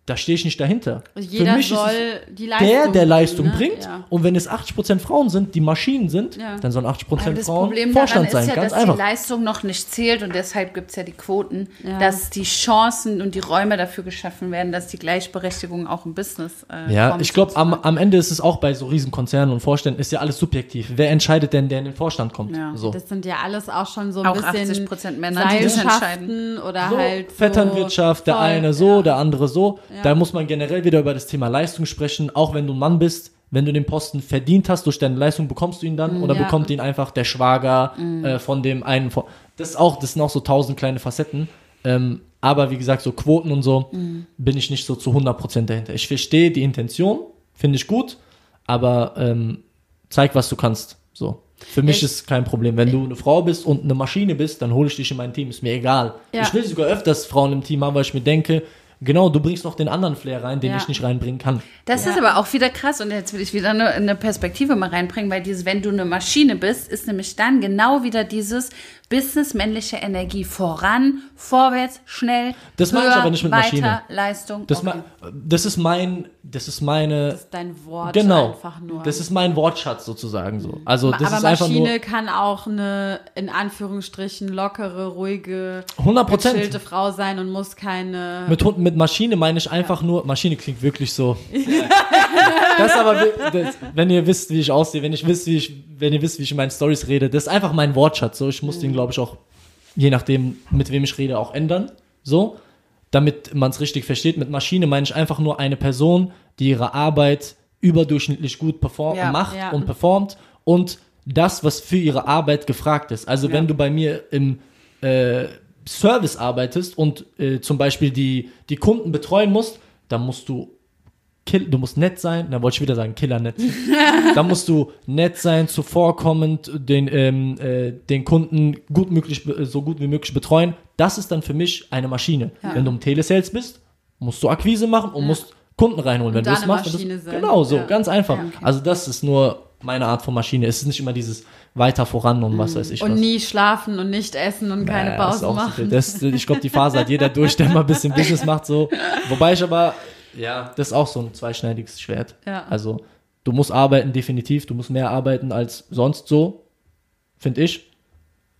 da stehe ich nicht dahinter. Jeder Für mich soll ist die Leistung der, der bringen, Leistung ne? bringt. Ja. Und wenn es 80% Frauen sind, die Maschinen sind, Ja. dann sollen 80% Aber das Frauen Problem daran Vorstand ist sein. ja, ganz dass einfach. die Leistung noch nicht zählt und deshalb gibt es ja die Quoten, Ja. dass die Chancen und die Räume dafür geschaffen werden, dass die Gleichberechtigung auch im Business äh, Ja, kommt. ich glaube, am, am Ende ist es auch bei so Riesenkonzernen und Vorständen, ist ja alles subjektiv. Wer entscheidet denn, der in den Vorstand kommt? Ja. So. Das sind ja alles auch schon so ein Auch bisschen 80% Männer, die das Seilschaften oder so, halt so Vetternwirtschaft, der voll, eine so, ja. der andere so. Ja. Da muss man generell wieder über das Thema Leistung sprechen, auch wenn du ein Mann bist. Wenn du den Posten verdient hast durch deine Leistung, bekommst du ihn dann oder Ja. bekommt ihn einfach der Schwager äh, von dem einen. Von, das auch, das sind auch so tausend kleine Facetten. Ähm, aber wie gesagt, so Quoten und so bin ich nicht so zu 100% dahinter. Ich verstehe die Intention, finde ich gut, aber ähm, zeig, was du kannst. So. Für mich Ich- ist kein Problem. Wenn du eine Frau bist und eine Maschine bist, dann hole ich dich in mein Team. Ist mir egal. Ja. Ich will sogar öfters Frauen im Team haben, weil ich mir denke, genau, du bringst noch den anderen Flair rein, den Ja. ich nicht reinbringen kann. Das Ja. ist aber auch wieder krass und jetzt will ich wieder eine, eine Perspektive mal reinbringen, weil dieses, wenn du eine Maschine bist, ist nämlich dann genau wieder dieses businessmännliche Energie voran, vorwärts, schnell, Das meine ich aber nicht mit weiter, Maschine. Leistung. Das, okay. das ist mein, das ist meine, Das ist dein Wort genau, einfach nur. das ist mein Wortschatz sozusagen so. Also das aber ist einfach Maschine nur kann auch eine, in Anführungsstrichen, lockere, ruhige, 100%. gechillte Frau sein und muss keine. Mit, mit Maschine meine ich einfach nur, Maschine klingt wirklich so. [laughs] das aber, wi- das, wenn ihr wisst, wie ich aussehe, wenn ich wisst, wie ich, wenn ihr wisst, wie ich in meinen Stories rede, das ist einfach mein Wortschatz. So, ich muss den, glaube ich, auch, je nachdem, mit wem ich rede, auch ändern. So, damit man es richtig versteht. Mit Maschine meine ich einfach nur eine Person, die ihre Arbeit überdurchschnittlich gut perform Ja, macht ja. und performt und das, was für ihre Arbeit gefragt ist. Also wenn du bei mir im äh, Service arbeitest und äh, zum Beispiel die, die Kunden betreuen musst, dann musst du kill, du musst nett sein, da wollte ich wieder sagen, Killer nett. [laughs] dann musst du nett sein, zuvorkommend, den, ähm, äh, den Kunden gut möglich, be- so gut wie möglich betreuen. Das ist dann für mich eine Maschine. Wenn du im Telesales bist, musst du Akquise machen und musst Kunden reinholen. Wenn da du das eine machst, sein. genau so, Ja. ganz einfach. Ja, okay. Also das ist nur meine Art von Maschine. Es ist nicht immer dieses weiter voran und was weiß ich und was. nie schlafen und nicht essen und keine Äh, das ist Pause so machen. viel. Das, ich glaube, die Phase hat jeder [laughs] durch, der mal ein bisschen Business macht. So. Wobei ich aber Ja. Das ist auch so ein zweischneidiges Schwert. Ja. Also, du musst arbeiten, definitiv. Du musst mehr arbeiten als sonst so, finde ich.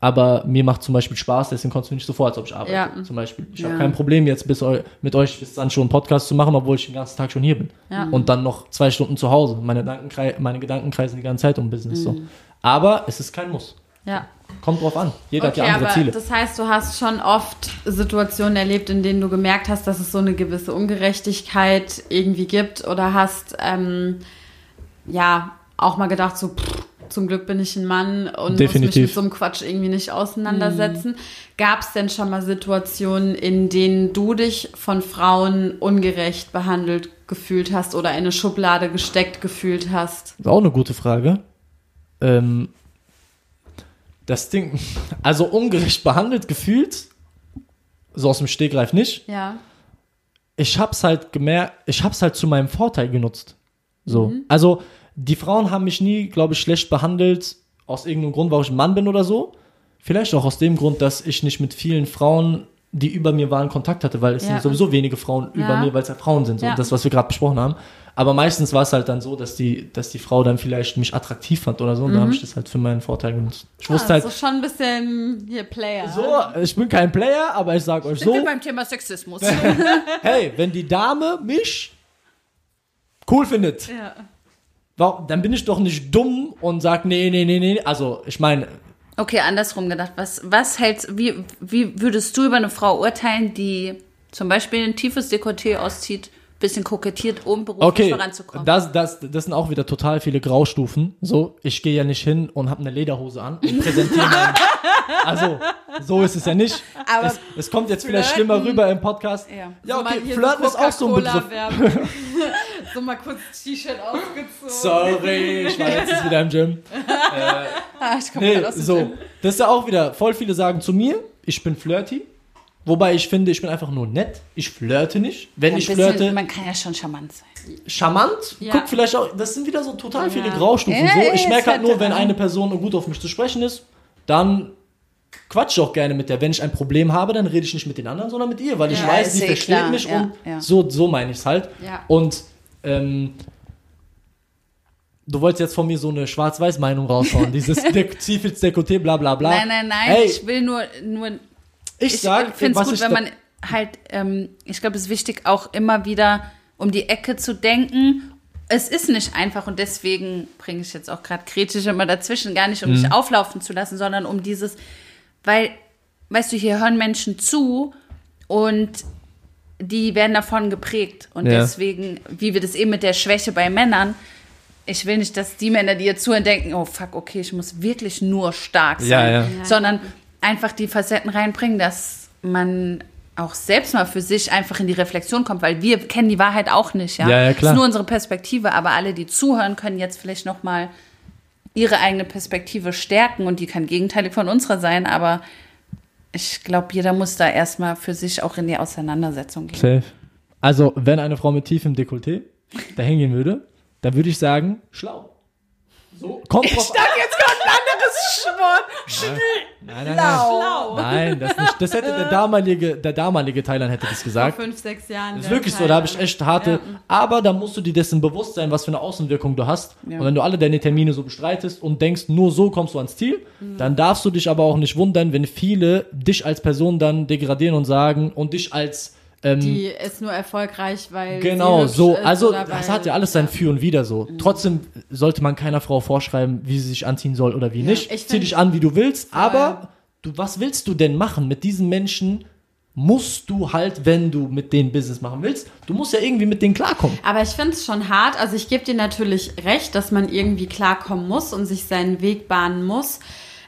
Aber mir macht zum Beispiel Spaß, deswegen kommst du nicht so vor, als ob ich arbeite. Ja. Zum Beispiel. Ich Ja. habe kein Problem, jetzt bis eu mit euch bis dann schon einen Podcast zu machen, obwohl ich den ganzen Tag schon hier bin. Ja. Und dann noch zwei Stunden zu Hause. Meine, Gedanken, meine Gedanken kreisen die ganze Zeit um Business. So. Aber es ist kein Muss. Ja. Kommt drauf an. Jeder Okay, hat ja andere aber Ziele. das heißt, du hast schon oft Situationen erlebt, in denen du gemerkt hast, dass es so eine gewisse Ungerechtigkeit irgendwie gibt oder hast ja auch mal gedacht, so pff, zum Glück bin ich ein Mann und muss mich Definitiv. mit so einem Quatsch irgendwie nicht auseinandersetzen. Gab es denn schon mal Situationen, in denen du dich von Frauen ungerecht behandelt gefühlt hast oder in eine Schublade gesteckt gefühlt hast? Das ist auch eine gute Frage. Ähm, das Ding, also ungerecht behandelt gefühlt, so aus dem Stegreif nicht. Ja. Ich hab's halt gemerkt, ich hab's halt zu meinem Vorteil genutzt. So. Also, die Frauen haben mich nie, glaube ich, schlecht behandelt, aus irgendeinem Grund, warum ich ein Mann bin oder so. Vielleicht auch aus dem Grund, dass ich nicht mit vielen Frauen, die über mir waren, Kontakt hatte, weil es Ja. sind sowieso wenige Frauen über Ja. mir, weil es ja Frauen sind, so Ja. das, was wir gerade besprochen haben. Aber meistens war es halt dann so, dass die, dass die Frau dann vielleicht mich attraktiv fand oder so, und dann habe ich das halt für meinen Vorteil genutzt. Ich wusste also halt, schon ein bisschen hier Player. so, ich bin kein Player, aber ich sag euch Sind wir so, beim Thema Sexismus. [laughs] hey, wenn die Dame mich cool findet, Ja. dann bin ich doch nicht dumm und sag, nee, nee, nee, nee. Also, ich meine, Okay, andersrum gedacht. Was, was hältst, wie, wie würdest du über eine Frau urteilen, die zum Beispiel ein tiefes Dekolleté auszieht, bisschen kokettiert, um beruflich okay, voranzukommen? das, das, das sind auch wieder total viele Graustufen. So, ich gehe ja nicht hin und habe eine Lederhose an und präsentiere mein, [laughs] Also, so ist es ja nicht. Aber es, es kommt jetzt vielleicht flirten- schlimmer rüber im Podcast. Ja. ja okay, Flirten ist auch so ein Begriff. [laughs] So mal kurz das T-Shirt ausgezogen. Sorry, ich war letztens wieder im Gym. [laughs] Ah, ich komme Nee, gerade aus dem so. Gym. Das ist ja auch wieder, voll viele sagen zu mir, ich bin flirty. Wobei ich finde, ich bin einfach nur nett. Ich flirte nicht. Wenn Ein ich bisschen- flirte, Man kann ja schon charmant sein. charmant. Ja. Guck vielleicht auch, das sind wieder so total viele Ja. Graustufen. Ja, so, ja, ich merke halt nur, wenn eine Person gut auf mich zu sprechen ist, dann quatsch ich auch gerne mit der. Wenn ich ein Problem habe, dann rede ich nicht mit den anderen, sondern mit ihr, weil ich Ja, weiß, sie eh versteht klar. mich Ja, und ja. so, so meine ich es halt. Ja. Und ähm, du wolltest jetzt von mir so eine Schwarz-Weiß-Meinung raushauen, [laughs] dieses Ziefels Dekoté, bla bla bla. Nein, nein, nein. Hey, Ich will nur, nur ich, ich finde es gut, wenn man halt, ähm, ich glaube, es ist wichtig, auch immer wieder um die Ecke zu denken. Es ist nicht einfach und deswegen bringe ich jetzt auch gerade kritisch immer dazwischen, gar nicht um Mhm. mich auflaufen zu lassen, sondern um dieses, weil, weißt du, hier hören Menschen zu und die werden davon geprägt. Und Ja. deswegen, wie wir das eben mit der Schwäche bei Männern, ich will nicht, dass die Männer, die jetzt zuhören, denken, oh fuck, okay, ich muss wirklich nur stark sein. Ja, ja. Sondern einfach die Facetten reinbringen, dass man auch selbst mal für sich einfach in die Reflexion kommt, weil wir kennen die Wahrheit auch nicht, ja. Ja, ja, klar. Das ist nur unsere Perspektive, aber alle, die zuhören, können jetzt vielleicht noch mal ihre eigene Perspektive stärken und die kann gegenteilig von unserer sein, aber ich glaube, jeder muss da erstmal für sich auch in die Auseinandersetzung gehen. Safe. Also, wenn eine Frau mit tiefem Dekolleté da hingehen würde, dann würde ich sagen, schlau. So, kommt drauf an. jetzt gerade ein anderes Wort. Nein, nein, nein. Nein, das nicht. Das hätte der damalige, der damalige Thailand hätte das Vor gesagt. fünf, sechs Jahren. Das ist wirklich so, da habe ich echt harte. Aber da musst du dir dessen bewusst sein, was für eine Außenwirkung du hast. Und wenn du alle deine Termine so bestreitest und denkst, nur so kommst du ans Ziel, Mhm. dann darfst du dich aber auch nicht wundern, wenn viele dich als Person dann degradieren und sagen und dich als ähm, Die ist nur erfolgreich, weil. Genau, so. Also, das hat ja alles sein Für und Wider so. Trotzdem sollte man keiner Frau vorschreiben, wie sie sich anziehen soll oder wie nicht. ich Zieh dich an, wie du willst, aber du, was willst du denn machen? Mit diesen Menschen musst du halt, wenn du mit denen Business machen willst, du musst ja irgendwie mit denen klarkommen. Aber ich finde es schon hart. Also ich gebe dir natürlich recht, dass man irgendwie klarkommen muss und sich seinen Weg bahnen muss.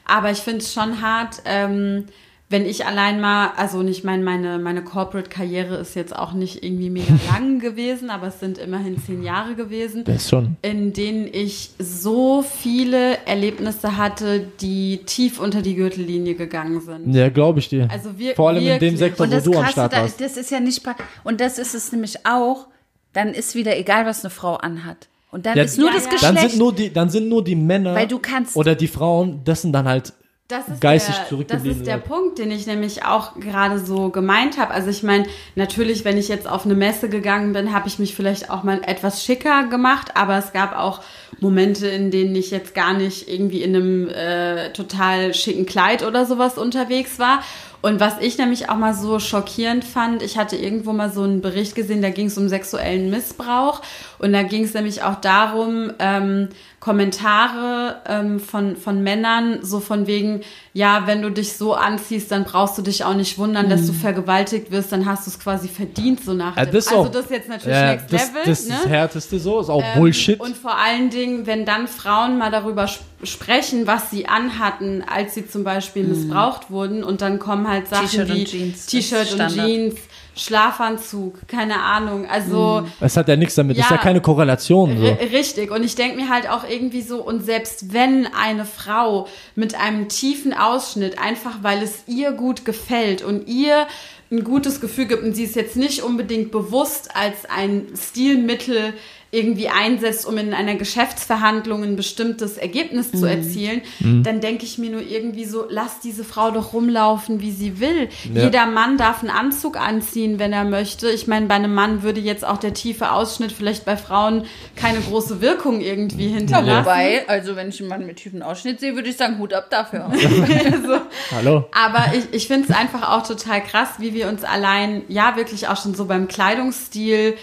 Aber ich finde es schon hart, ähm, wenn ich allein mal, also nicht mein, meine, meine Corporate-Karriere ist jetzt auch nicht irgendwie mega [laughs] lang gewesen, aber es sind immerhin zehn Jahre gewesen. Das schon. in denen ich so viele Erlebnisse hatte, die tief unter die Gürtellinie gegangen sind. Ja, glaube ich dir. Also wir- Vor allem in dem wirklich. Sektor, Und wo das du am Krasse, Start da, warst. das ist ja nicht, und das ist es nämlich auch, dann ist wieder egal, was eine Frau anhat. Und dann Ja, ist nur ja, das ja. Geschlecht. Dann sind nur die, dann sind nur die Männer Weil du kannst- oder die Frauen, das sind dann halt Das ist geistig der, Das zurückgebliebene ist der. Punkt, den ich nämlich auch gerade so gemeint habe. Also ich meine, natürlich, wenn ich jetzt auf eine Messe gegangen bin, habe ich mich vielleicht auch mal etwas schicker gemacht, aber es gab auch Momente, in denen ich jetzt gar nicht irgendwie in einem äh, total schicken Kleid oder sowas unterwegs war. Und was ich nämlich auch mal so schockierend fand, ich hatte irgendwo mal so einen Bericht gesehen, da ging es um sexuellen Missbrauch und da ging es nämlich auch darum, ähm, Kommentare ähm, von, von Männern, so von wegen, ja, wenn du dich so anziehst, dann brauchst du dich auch nicht wundern, dass du vergewaltigt wirst, dann hast du es quasi verdient, so nach Mhm. Ja, dem. Also auch- das ist jetzt natürlich Ja, Next das, Level, das ist ne? das Härteste so, ist auch Ähm, Bullshit. Und vor allen Dingen, wenn dann Frauen mal darüber sp sprechen, was sie anhatten, als sie zum Beispiel missbraucht wurden und dann kommen halt Sachen wie T-Shirt und. Jeans, Schlafanzug, keine Ahnung. Also Es hat ja nichts damit, das ist Ja. ja keine Korrelation. So. Richtig. Und ich denke mir halt auch irgendwie so, und selbst wenn eine Frau mit einem tiefen Ausschnitt, einfach weil es ihr gut gefällt und ihr ein gutes Gefühl gibt und sie es jetzt nicht unbedingt bewusst als ein Stilmittel irgendwie einsetzt, um in einer Geschäftsverhandlung ein bestimmtes Ergebnis zu erzielen, dann denke ich mir nur irgendwie so, lass diese Frau doch rumlaufen, wie sie will. Ja. Jeder Mann darf einen Anzug anziehen, wenn er möchte. Ich meine, bei einem Mann würde jetzt auch der tiefe Ausschnitt vielleicht bei Frauen keine große Wirkung irgendwie Ja, hinterlassen. wobei, also wenn ich einen Mann mit tiefen Ausschnitt sehe, würde ich sagen, Hut ab dafür. [laughs] [laughs] Hallo? Aber ich, ich finde es einfach auch total krass, wie wir uns allein, ja, wirklich auch schon so beim Kleidungsstil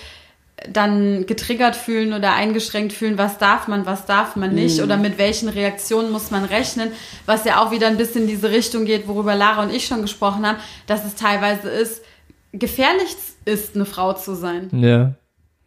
dann getriggert fühlen oder eingeschränkt fühlen, was darf man, was darf man nicht oder mit welchen Reaktionen muss man rechnen, was ja auch wieder ein bisschen in diese Richtung geht, worüber Lara und ich schon gesprochen haben, dass es teilweise ist, gefährlich ist, eine Frau zu sein. Ja,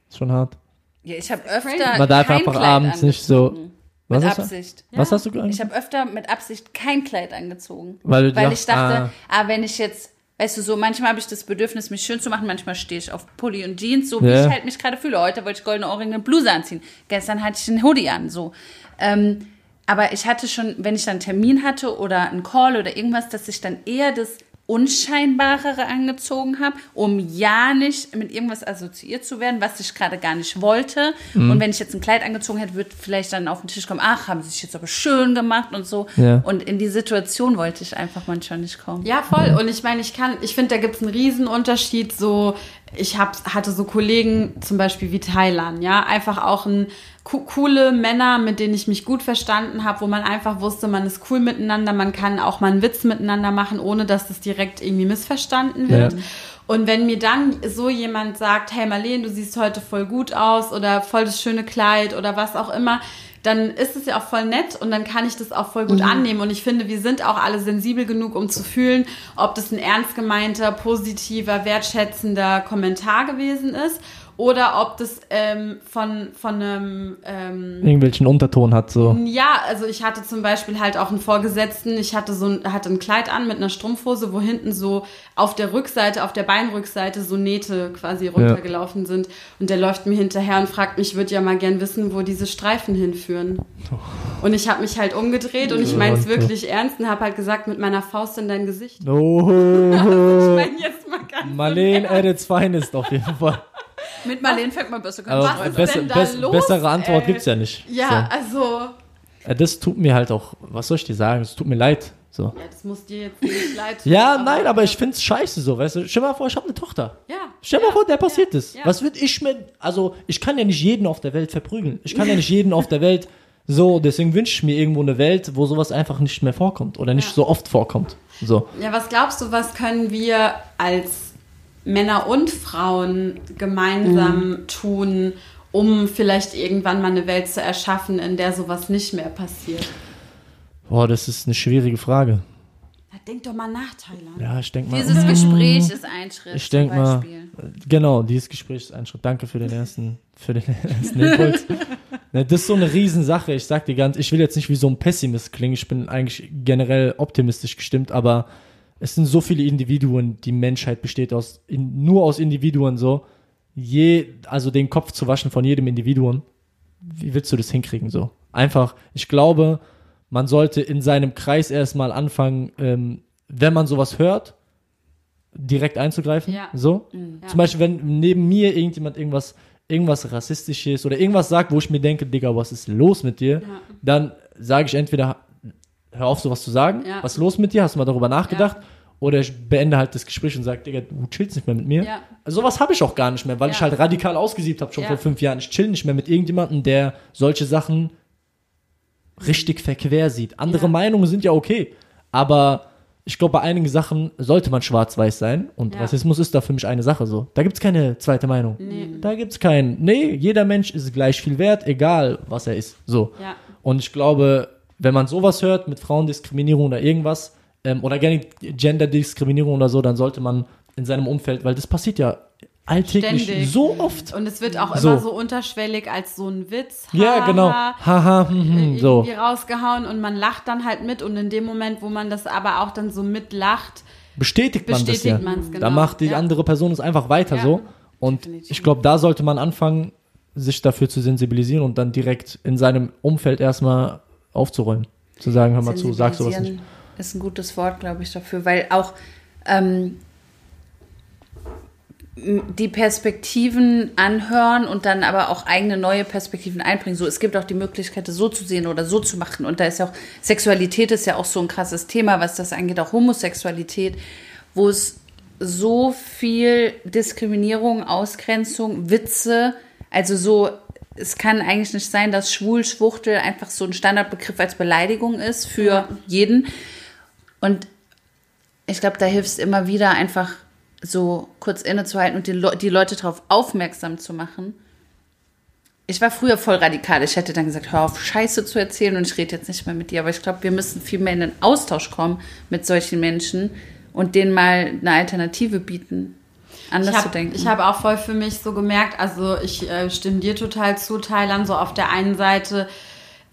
ist schon hart. Ja, ich habe öfter Man darf kein einfach Kleid abends nicht so. angezogen. Was mit hast du? Absicht. Was hast du gesagt? Ich habe öfter mit Absicht kein Kleid angezogen. Weil du weil dacht- ich dachte, ah. wenn ich jetzt, weißt du, so manchmal habe ich das Bedürfnis, mich schön zu machen, manchmal stehe ich auf Pulli und Jeans, so wie Ja. ich halt mich gerade fühle. Heute wollte ich goldene Ohrringe und Bluse anziehen. Gestern hatte ich einen Hoodie an, so. Ähm, aber ich hatte schon, wenn ich dann einen Termin hatte oder einen Call oder irgendwas, dass ich dann eher das Unscheinbarere angezogen habe, um ja nicht mit irgendwas assoziiert zu werden, was ich gerade gar nicht wollte. Mhm. Und wenn ich jetzt ein Kleid angezogen hätte, wird vielleicht dann auf den Tisch kommen, ach, haben sie sich jetzt aber schön gemacht und so. Ja. Und in die Situation wollte ich einfach manchmal nicht kommen. Ja, voll. Und ich meine, ich kann, ich finde, da gibt es einen Riesenunterschied. So, ich hab, hatte so Kollegen, zum Beispiel wie Thailand, ja, einfach auch ein co coole Männer, mit denen ich mich gut verstanden habe, wo man einfach wusste, man ist cool miteinander, man kann auch mal einen Witz miteinander machen, ohne dass das direkt irgendwie missverstanden wird. Ja. Und wenn mir dann so jemand sagt, hey Marlene, du siehst heute voll gut aus oder voll das schöne Kleid oder was auch immer, dann ist es ja auch voll nett und dann kann ich das auch voll gut annehmen. Und ich finde, wir sind auch alle sensibel genug, um zu fühlen, ob das ein ernst gemeinter, positiver, wertschätzender Kommentar gewesen ist oder ob das ähm, von, von einem ähm, Irgendwelchen Unterton hat so. ja, also ich hatte zum Beispiel halt auch einen Vorgesetzten, ich hatte so ein, hatte ein Kleid an mit einer Strumpfhose, wo hinten so auf der Rückseite, auf der Beinrückseite so Nähte quasi runtergelaufen sind. Und der läuft mir hinterher und fragt mich, ich würde ja mal gern wissen, wo diese Streifen hinführen. Und ich habe mich halt umgedreht und ich meine es Ja. wirklich ernst und habe halt gesagt, mit meiner Faust in dein Gesicht. [laughs] Ich Oh, meine jetzt mal ganz Marlene at its finest auf jeden Fall. Mit Marlene fängt man besser Aber Was ist besser, denn da bess- los, bessere Antwort ey? gibt's ja nicht. Ja, also, So. Äh, Das tut mir halt auch, was soll ich dir sagen? Es tut mir leid. So. ja, das muss dir jetzt nicht [laughs] leid tun. Ja, nein, aber ich find's scheiße so, weißt du? Stell mal vor, ich habe eine Tochter. Ja. Stell mal ja, vor, der passiert ja, das. ja. Was würde ich mir, also ich kann ja nicht jeden auf der Welt verprügeln. Ich kann ja nicht jeden auf der Welt so, deswegen wünsche ich mir irgendwo eine Welt, wo sowas einfach nicht mehr vorkommt oder nicht Ja. so oft vorkommt. So. Ja, was glaubst du, was können wir als Männer und Frauen gemeinsam Mhm. tun, um vielleicht irgendwann mal eine Welt zu erschaffen, in der sowas nicht mehr passiert? Boah, das ist eine schwierige Frage. Na, denk doch mal nach, Thailand. Ja, ich denke mal. Dieses Gespräch ist ein Schritt. Ich denke mal, genau, dieses Gespräch ist ein Schritt. Danke für den ersten, für den ersten Impuls. [laughs] Ne, das ist so eine Riesensache. Ich sag dir ganz, ich will jetzt nicht wie so ein Pessimist klingen. Ich bin eigentlich generell optimistisch gestimmt, aber es sind so viele Individuen. Die Menschheit besteht aus, in, nur aus Individuen so. Je, also den Kopf zu waschen von jedem Individuum. Wie willst du das hinkriegen so? Einfach, ich glaube, man sollte in seinem Kreis erstmal anfangen, ähm, wenn man sowas hört, direkt einzugreifen. Ja. So. Ja. Zum Beispiel, wenn neben mir irgendjemand irgendwas, irgendwas rassistisches oder irgendwas sagt, wo ich mir denke, Digga, was ist los mit dir? Ja. Dann sage ich entweder, hör auf, sowas zu sagen. Ja. Was ist los mit dir? Hast du mal darüber nachgedacht? Oder ich beende halt das Gespräch und sage, Digga, du chillst nicht mehr mit mir. Ja. Also sowas habe ich auch gar nicht mehr, weil Ja. ich halt radikal ausgesiebt habe, schon Ja. vor fünf Jahren. Ich chill nicht mehr mit irgendjemandem, der solche Sachen richtig verquer sieht. Andere Ja. Meinungen sind ja okay, aber ich glaube, bei einigen Sachen sollte man schwarz-weiß sein und Ja. Rassismus ist da für mich eine Sache so. Da gibt's keine zweite Meinung. Da gibt's kein, nee, jeder Mensch ist gleich viel wert, egal was er ist. So. Ja. Und ich glaube, wenn man sowas hört mit Frauendiskriminierung oder irgendwas, ähm, oder gerne Genderdiskriminierung oder so, dann sollte man in seinem Umfeld, weil das passiert ja alltäglich Ständig. so oft. Und es wird auch So. immer so unterschwellig als so ein Witz. Ja, haha, genau. Haha, hm, hm, so. irgendwie rausgehauen und man lacht dann halt mit und in dem Moment, wo man das aber auch dann so mitlacht, Bestätigt man Bestätigt das ja. man's, genau. Da macht die Ja. andere Person es einfach weiter Ja. so. Und Definitiv. ich glaube, da sollte man anfangen, sich dafür zu sensibilisieren und dann direkt in seinem Umfeld erstmal aufzuräumen. Zu sagen, hör mal zu, sag sowas nicht. Ist ein gutes Wort, glaube ich, dafür, weil auch ähm, die Perspektiven anhören und dann aber auch eigene neue Perspektiven einbringen. So, es gibt auch die Möglichkeit, es so zu sehen oder so zu machen. Und da ist ja auch, Sexualität ist ja auch so ein krasses Thema, was das angeht, auch Homosexualität, wo es so viel Diskriminierung, Ausgrenzung, Witze, also so, es kann eigentlich nicht sein, dass schwul, Schwuchtel einfach so ein Standardbegriff als Beleidigung ist für jeden. Und ich glaube, da hilft es immer wieder einfach so kurz innezuhalten und die, Le die Leute darauf aufmerksam zu machen. Ich war früher voll radikal. Ich hätte dann gesagt, hör auf, Scheiße zu erzählen und ich rede jetzt nicht mehr mit dir. Aber ich glaube, wir müssen viel mehr in den Austausch kommen mit solchen Menschen und denen mal eine Alternative bieten, anders ich zu habe denken. hab auch voll für mich so gemerkt, also ich äh, stimme dir total zu, Thailand, so auf der einen Seite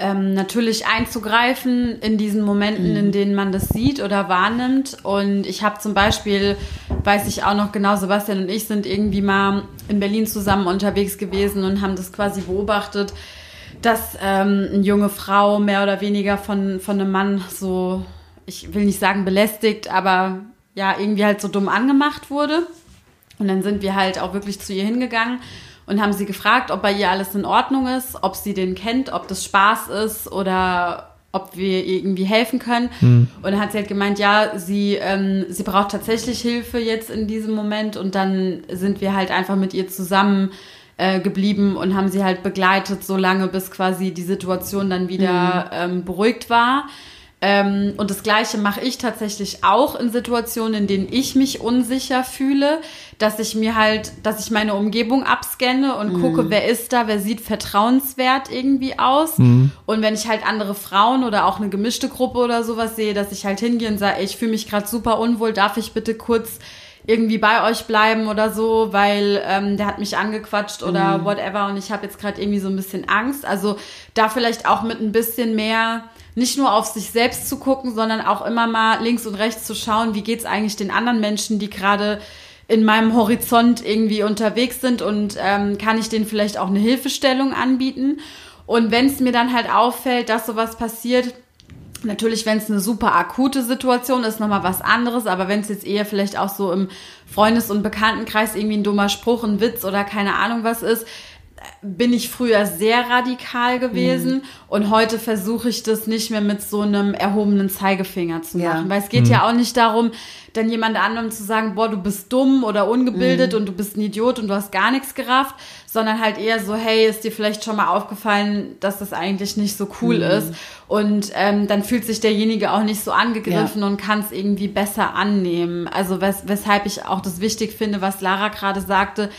ähm, natürlich einzugreifen in diesen Momenten, in denen man das sieht oder wahrnimmt. Und ich habe zum Beispiel, weiß ich auch noch genau, Sebastian und ich sind irgendwie mal in Berlin zusammen unterwegs gewesen und haben das quasi beobachtet, dass ähm, eine junge Frau mehr oder weniger von, von einem Mann so, ich will nicht sagen belästigt, aber ja, irgendwie halt so dumm angemacht wurde. Und dann sind wir halt auch wirklich zu ihr hingegangen und haben sie gefragt, ob bei ihr alles in Ordnung ist, ob sie den kennt, ob das Spaß ist oder ob wir ihr irgendwie helfen können. Und dann hat sie halt gemeint, ja, sie, ähm, sie braucht tatsächlich Hilfe jetzt in diesem Moment. Und dann sind wir halt einfach mit ihr zusammen äh, geblieben und haben sie halt begleitet, so lange, bis quasi die Situation dann wieder ähm, beruhigt war. Ähm, und das Gleiche mache ich tatsächlich auch in Situationen, in denen ich mich unsicher fühle, dass ich mir halt, dass ich meine Umgebung abscanne und gucke, wer ist da, wer sieht vertrauenswert irgendwie aus. Und wenn ich halt andere Frauen oder auch eine gemischte Gruppe oder sowas sehe, dass ich halt hingehe und sage, ey, ich fühle mich gerade super unwohl, darf ich bitte kurz irgendwie bei euch bleiben oder so, weil ähm, der hat mich angequatscht oder whatever und ich habe jetzt gerade irgendwie so ein bisschen Angst. Also da vielleicht auch mit ein bisschen mehr nicht nur auf sich selbst zu gucken, sondern auch immer mal links und rechts zu schauen, wie geht's eigentlich den anderen Menschen, die gerade in meinem Horizont irgendwie unterwegs sind und ähm, kann ich denen vielleicht auch eine Hilfestellung anbieten. Und wenn es mir dann halt auffällt, dass sowas passiert, Natürlich, wenn es eine super akute Situation ist, nochmal was anderes, aber wenn es jetzt eher vielleicht auch so im Freundes- und Bekanntenkreis irgendwie ein dummer Spruch, ein Witz oder keine Ahnung was ist, bin ich früher sehr radikal gewesen und heute versuche ich das nicht mehr mit so einem erhobenen Zeigefinger zu Ja. machen, weil es geht ja auch nicht darum, dann jemand anderem zu sagen, boah, du bist dumm oder ungebildet und du bist ein Idiot und du hast gar nichts gerafft, sondern halt eher so, hey, ist dir vielleicht schon mal aufgefallen, dass das eigentlich nicht so cool ist? Und ähm, dann fühlt sich derjenige auch nicht so angegriffen und kann es irgendwie besser annehmen. Also wes weshalb ich auch das wichtig finde, was Lara gerade sagte,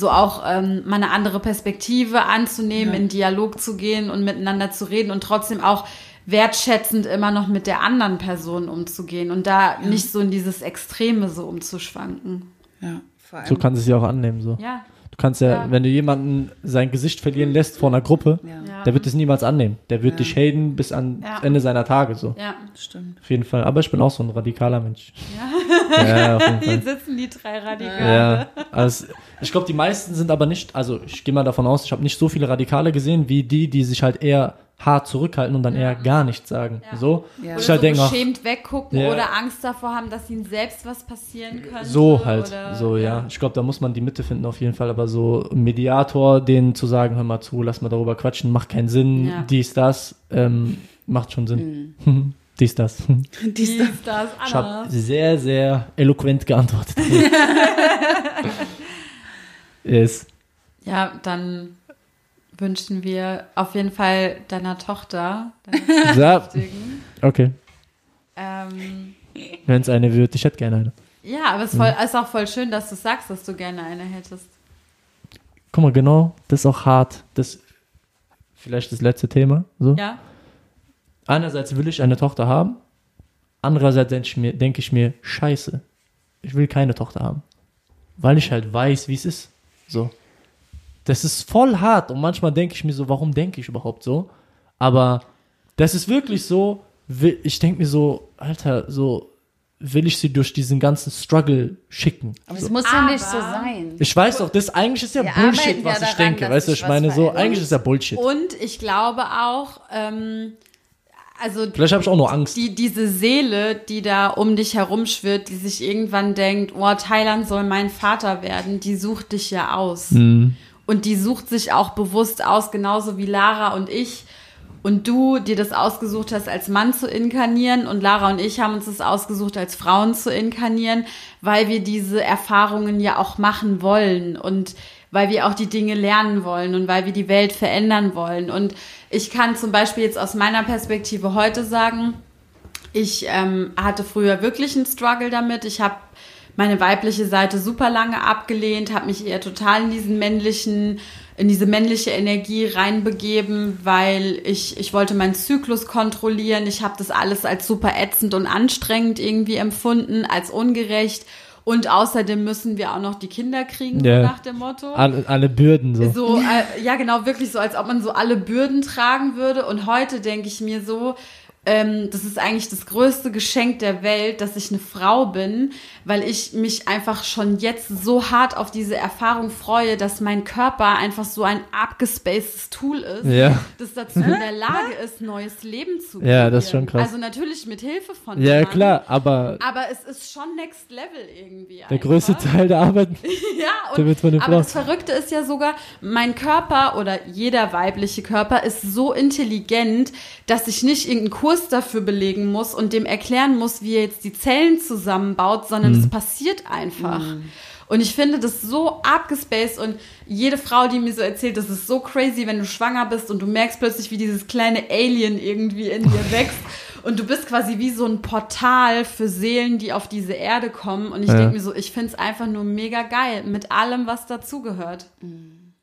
so auch ähm, mal eine andere Perspektive anzunehmen, in Dialog zu gehen und miteinander zu reden und trotzdem auch wertschätzend immer noch mit der anderen Person umzugehen und da nicht so in dieses Extreme so umzuschwanken. ja, vor allem. So kannst du es ja auch annehmen. So. Ja, Du kannst ja, Ja. wenn du jemanden sein Gesicht verlieren lässt vor einer Gruppe, ja, der wird es niemals annehmen. Der wird dich haten bis ans Ja. Ende seiner Tage. So. ja. stimmt. Auf jeden Fall. Aber ich bin auch so ein radikaler Mensch. Ja, ja auf jeden Hier sitzen die drei Radikale. Ja, also ich glaube, die meisten sind aber nicht, also ich gehe mal davon aus, ich habe nicht so viele Radikale gesehen, wie die, die sich halt eher hart zurückhalten und dann eher gar nichts sagen. Ja. So. Ja. Ich Oder halt so denke, ach, beschämt weggucken Ja. oder Angst davor haben, dass ihnen selbst was passieren könnte. so halt, oder, so ja. Ich glaube, da muss man die Mitte finden auf jeden Fall, aber so Mediator, denen zu sagen, hör mal zu, lass mal darüber quatschen, macht keinen Sinn, Ja. dies, das, ähm, macht schon Sinn. [laughs] [laughs] Dies, das. Dies, Dies, das, Ich habe sehr, sehr eloquent geantwortet. [laughs] yes. Ja, dann wünschen wir auf jeden Fall deiner Tochter, deiner [laughs] okay. ähm, Wenn es eine wird, ich hätte gerne eine. ja, aber es ist, voll, ist auch voll schön, dass du sagst, dass du gerne eine hättest. Guck mal, genau, das ist auch hart. Das vielleicht das letzte Thema. So. Ja? Einerseits will ich eine Tochter haben, andererseits denke ich, mir, denke ich mir, scheiße, ich will keine Tochter haben. Weil ich halt weiß, wie es ist. So. Das ist voll hart und manchmal denke ich mir so, warum denke ich überhaupt so? Aber das ist wirklich so, ich denke mir so, Alter, so will ich sie durch diesen ganzen Struggle schicken. Aber so. es muss ja nicht so sein. Ich weiß auch, das eigentlich ist ja Wir Bullshit, was ich daran, denke. Weißt du, ich meine so, eigentlich ist ja Bullshit. Und ich glaube auch, ähm, also Vielleicht habe ich auch nur Angst. die, diese Seele, die da um dich herumschwirrt, die sich irgendwann denkt, oh, Thailand soll mein Vater werden, die sucht dich ja aus. Mhm. Und die sucht sich auch bewusst aus, genauso wie Lara und ich. Und du dir das ausgesucht hast, als Mann zu inkarnieren. Und Lara und ich haben uns das ausgesucht, als Frauen zu inkarnieren, weil wir diese Erfahrungen ja auch machen wollen. Und weil wir auch die Dinge lernen wollen und weil wir die Welt verändern wollen. Und ich kann zum Beispiel jetzt aus meiner Perspektive heute sagen, ich ähm, hatte früher wirklich einen Struggle damit. Ich habe meine weibliche Seite super lange abgelehnt, habe mich eher total in diesen männlichen, in diese männliche Energie reinbegeben, weil ich, ich wollte meinen Zyklus kontrollieren. Ich habe das alles als super ätzend und anstrengend irgendwie empfunden, als ungerecht. Und außerdem müssen wir auch noch die Kinder kriegen, Ja. nach dem Motto. Alle, alle Bürden so. So, äh, ja, genau, wirklich so, als ob man so alle Bürden tragen würde. Und heute denke ich mir so, ähm, das ist eigentlich das größte Geschenk der Welt, dass ich eine Frau bin, weil ich mich einfach schon jetzt so hart auf diese Erfahrung freue, dass mein Körper einfach so ein abgespacedes Tool ist, Ja. das dazu in der [laughs] Lage ist, neues Leben zu Ja, das ist kreieren. schon krass. Also natürlich mit Hilfe von Ja, jemandem, klar, aber Aber es ist schon Next Level irgendwie. der größte Teil der Arbeit. [laughs] Ja, Der und, wird von der aber Frau. das Verrückte ist ja sogar, mein Körper oder jeder weibliche Körper ist so intelligent, dass ich nicht irgendeinen Kurs dafür belegen muss und dem erklären muss, wie er jetzt die Zellen zusammenbaut, sondern Mhm. es passiert einfach. Und ich finde das so abgespaced und jede Frau, die mir so erzählt, das ist so crazy, wenn du schwanger bist und du merkst plötzlich, wie dieses kleine Alien irgendwie in dir [laughs] wächst. Und du bist quasi wie so ein Portal für Seelen, die auf diese Erde kommen. Und ich Ja. denke mir so, ich finde es einfach nur mega geil, mit allem, was dazugehört.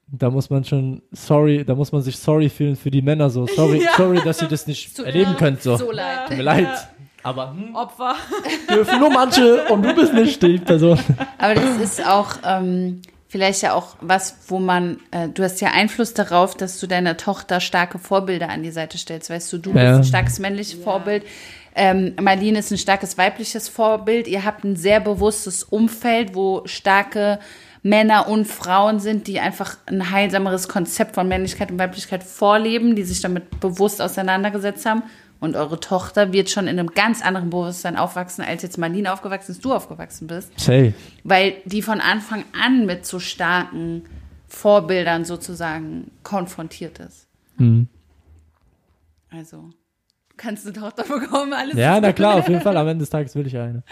Da muss man schon sorry, da muss man sich sorry fühlen für die Männer so. Sorry, [laughs] Ja. sorry, dass ihr das nicht Tut erleben mir könnt so. So leid. Tut mir leid. Aber hm, Opfer. [laughs] dürfen nur manche und du bist nicht die Person. Aber das ist auch ähm, vielleicht ja auch was, wo man, äh, du hast ja Einfluss darauf, dass du deiner Tochter starke Vorbilder an die Seite stellst. Weißt du, du bist Ja. ein starkes männliches Vorbild. Ähm, Marlene ist ein starkes weibliches Vorbild. Ihr habt ein sehr bewusstes Umfeld, wo starke Männer und Frauen sind, die einfach ein heilsameres Konzept von Männlichkeit und Weiblichkeit vorleben, die sich damit bewusst auseinandergesetzt haben. Und eure Tochter wird schon in einem ganz anderen Bewusstsein aufwachsen, als jetzt Marlene aufgewachsen ist, du aufgewachsen bist Say. weil die von Anfang an mit so starken Vorbildern sozusagen konfrontiert ist. Hm. Also, du kannst eine Tochter bekommen, alles Ja, na klar, auf jeden [laughs] Fall. Am Ende des Tages will ich eine.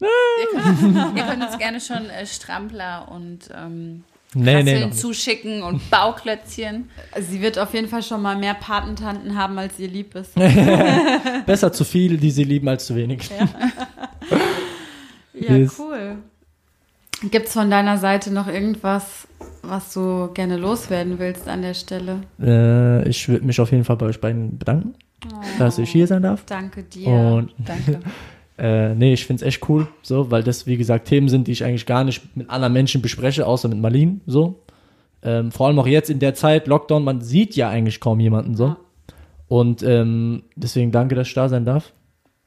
Ihr könnt, ihr könnt uns gerne schon äh, Strampler und ähm, Nee, nee, zuschicken und Bauklötzchen. Sie wird auf jeden Fall schon mal mehr Patentanten haben, als ihr lieb ist. [laughs] Besser zu viel, die sie lieben, als zu wenig. Ja, Yes. cool. Gibt es von deiner Seite noch irgendwas, was du gerne loswerden willst an der Stelle? Äh, ich würde mich auf jeden Fall bei euch beiden bedanken, dass ich hier sein darf. Danke dir. Und Danke. [laughs] Äh, nee, ich find's echt cool, so, weil das, wie gesagt, Themen sind, die ich eigentlich gar nicht mit anderen Menschen bespreche, außer mit Marlene, so. Ähm, vor allem auch jetzt in der Zeit, Lockdown, man sieht ja eigentlich kaum jemanden, so. Ja. Und ähm, deswegen danke, dass ich da sein darf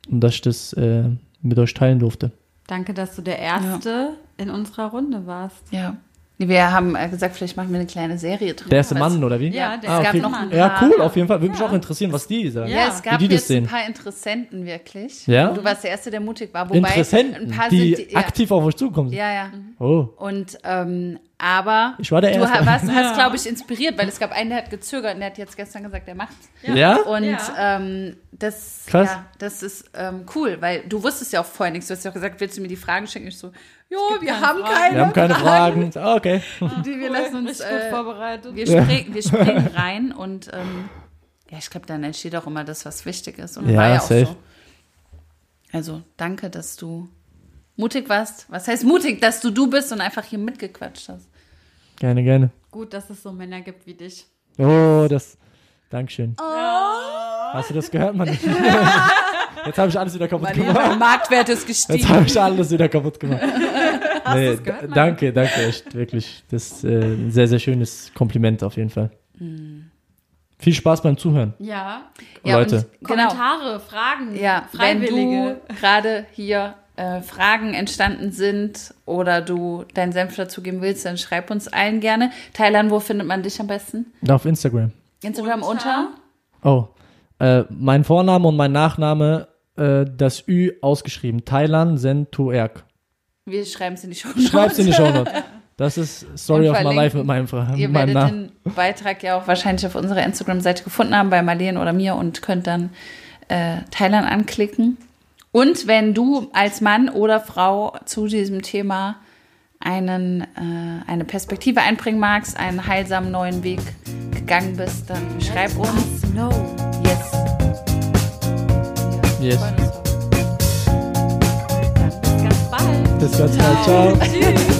und dass ich das äh, mit euch teilen durfte. Danke, dass du der Erste in unserer Runde warst. Ja. Wir haben äh, gesagt, vielleicht machen wir eine kleine Serie drüber. Der erste Was- Mann, oder wie? Ja, der ah, es gab okay. noch ein Ja, paar- cool, auf jeden Fall. Würde mich auch interessieren, was die sagen. Ja, Ja, es gab jetzt sehen. ein paar Interessenten wirklich. Ja? Du warst der Erste, der mutig war. Wobei Interessenten, ein paar die, sind die, ja, aktiv auf euch zukommen. ja, ja. Oh. Und ähm, aber Ich war der du Erste. warst, hast, glaube ich, inspiriert, weil es gab einen, der hat gezögert und der hat jetzt gestern gesagt, er macht's. Ja? Und Ja. ähm, das, Krass. ja, das ist ähm, cool, weil du wusstest ja auch vorher nichts. Du hast ja auch gesagt, willst du mir die Fragen schicken? Ich so, jo, wir keine haben Fragen. keine, Wir haben keine Fragen. Ah, okay. [laughs] Die, wir lassen uns, äh, vorbereitet. wir, spring, wir springen [laughs] rein und ähm, ja, ich glaube, dann entsteht auch immer das, was wichtig ist. Und Ja, war ja auch safe. so. Also danke, dass du mutig warst. Was heißt mutig, dass du du bist und einfach hier mitgequatscht hast? Gerne, gerne. Gut, dass es so Männer gibt wie dich. Oh, das. Dankeschön. Hast du das gehört, Mann? [laughs] Jetzt habe ich alles wieder kaputt gemacht. Mein Marktwert ist gestiegen. Jetzt habe ich alles wieder kaputt gemacht. nee, gehört, danke, danke, echt, wirklich. Das ist äh, ein sehr, sehr schönes Kompliment auf jeden Fall. Viel Spaß beim Zuhören. Ja. Leute. und genau. Kommentare, Fragen, Ja, wenn Freiwillige. du gerade hier äh, Fragen entstanden sind oder du deinen Senf dazugeben willst, dann schreib uns allen gerne. Thailand, wo findet man dich am besten? Auf Instagram. Instagram Unter? unter? Oh, äh, mein Vorname und mein Nachname, äh, das Ü ausgeschrieben. Thailand Sentuerk. Wir schreiben es in die Show. Schreib's in die Show Notes. [laughs] Das ist Story of my life mit meinem, Fra Ihr meinem werdet Namen. den Beitrag ja auch wahrscheinlich auf unserer Instagram-Seite gefunden haben, bei Marlene oder mir und könnt dann äh, Thailand anklicken. Und wenn du als Mann oder Frau zu diesem Thema einen, äh, eine Perspektive einbringen magst, einen heilsamen neuen Weg gegangen bist, dann schreib uns. Yes. Yes. Dann bis ganz bald. Bis ganz bald. Ciao. Tschüss.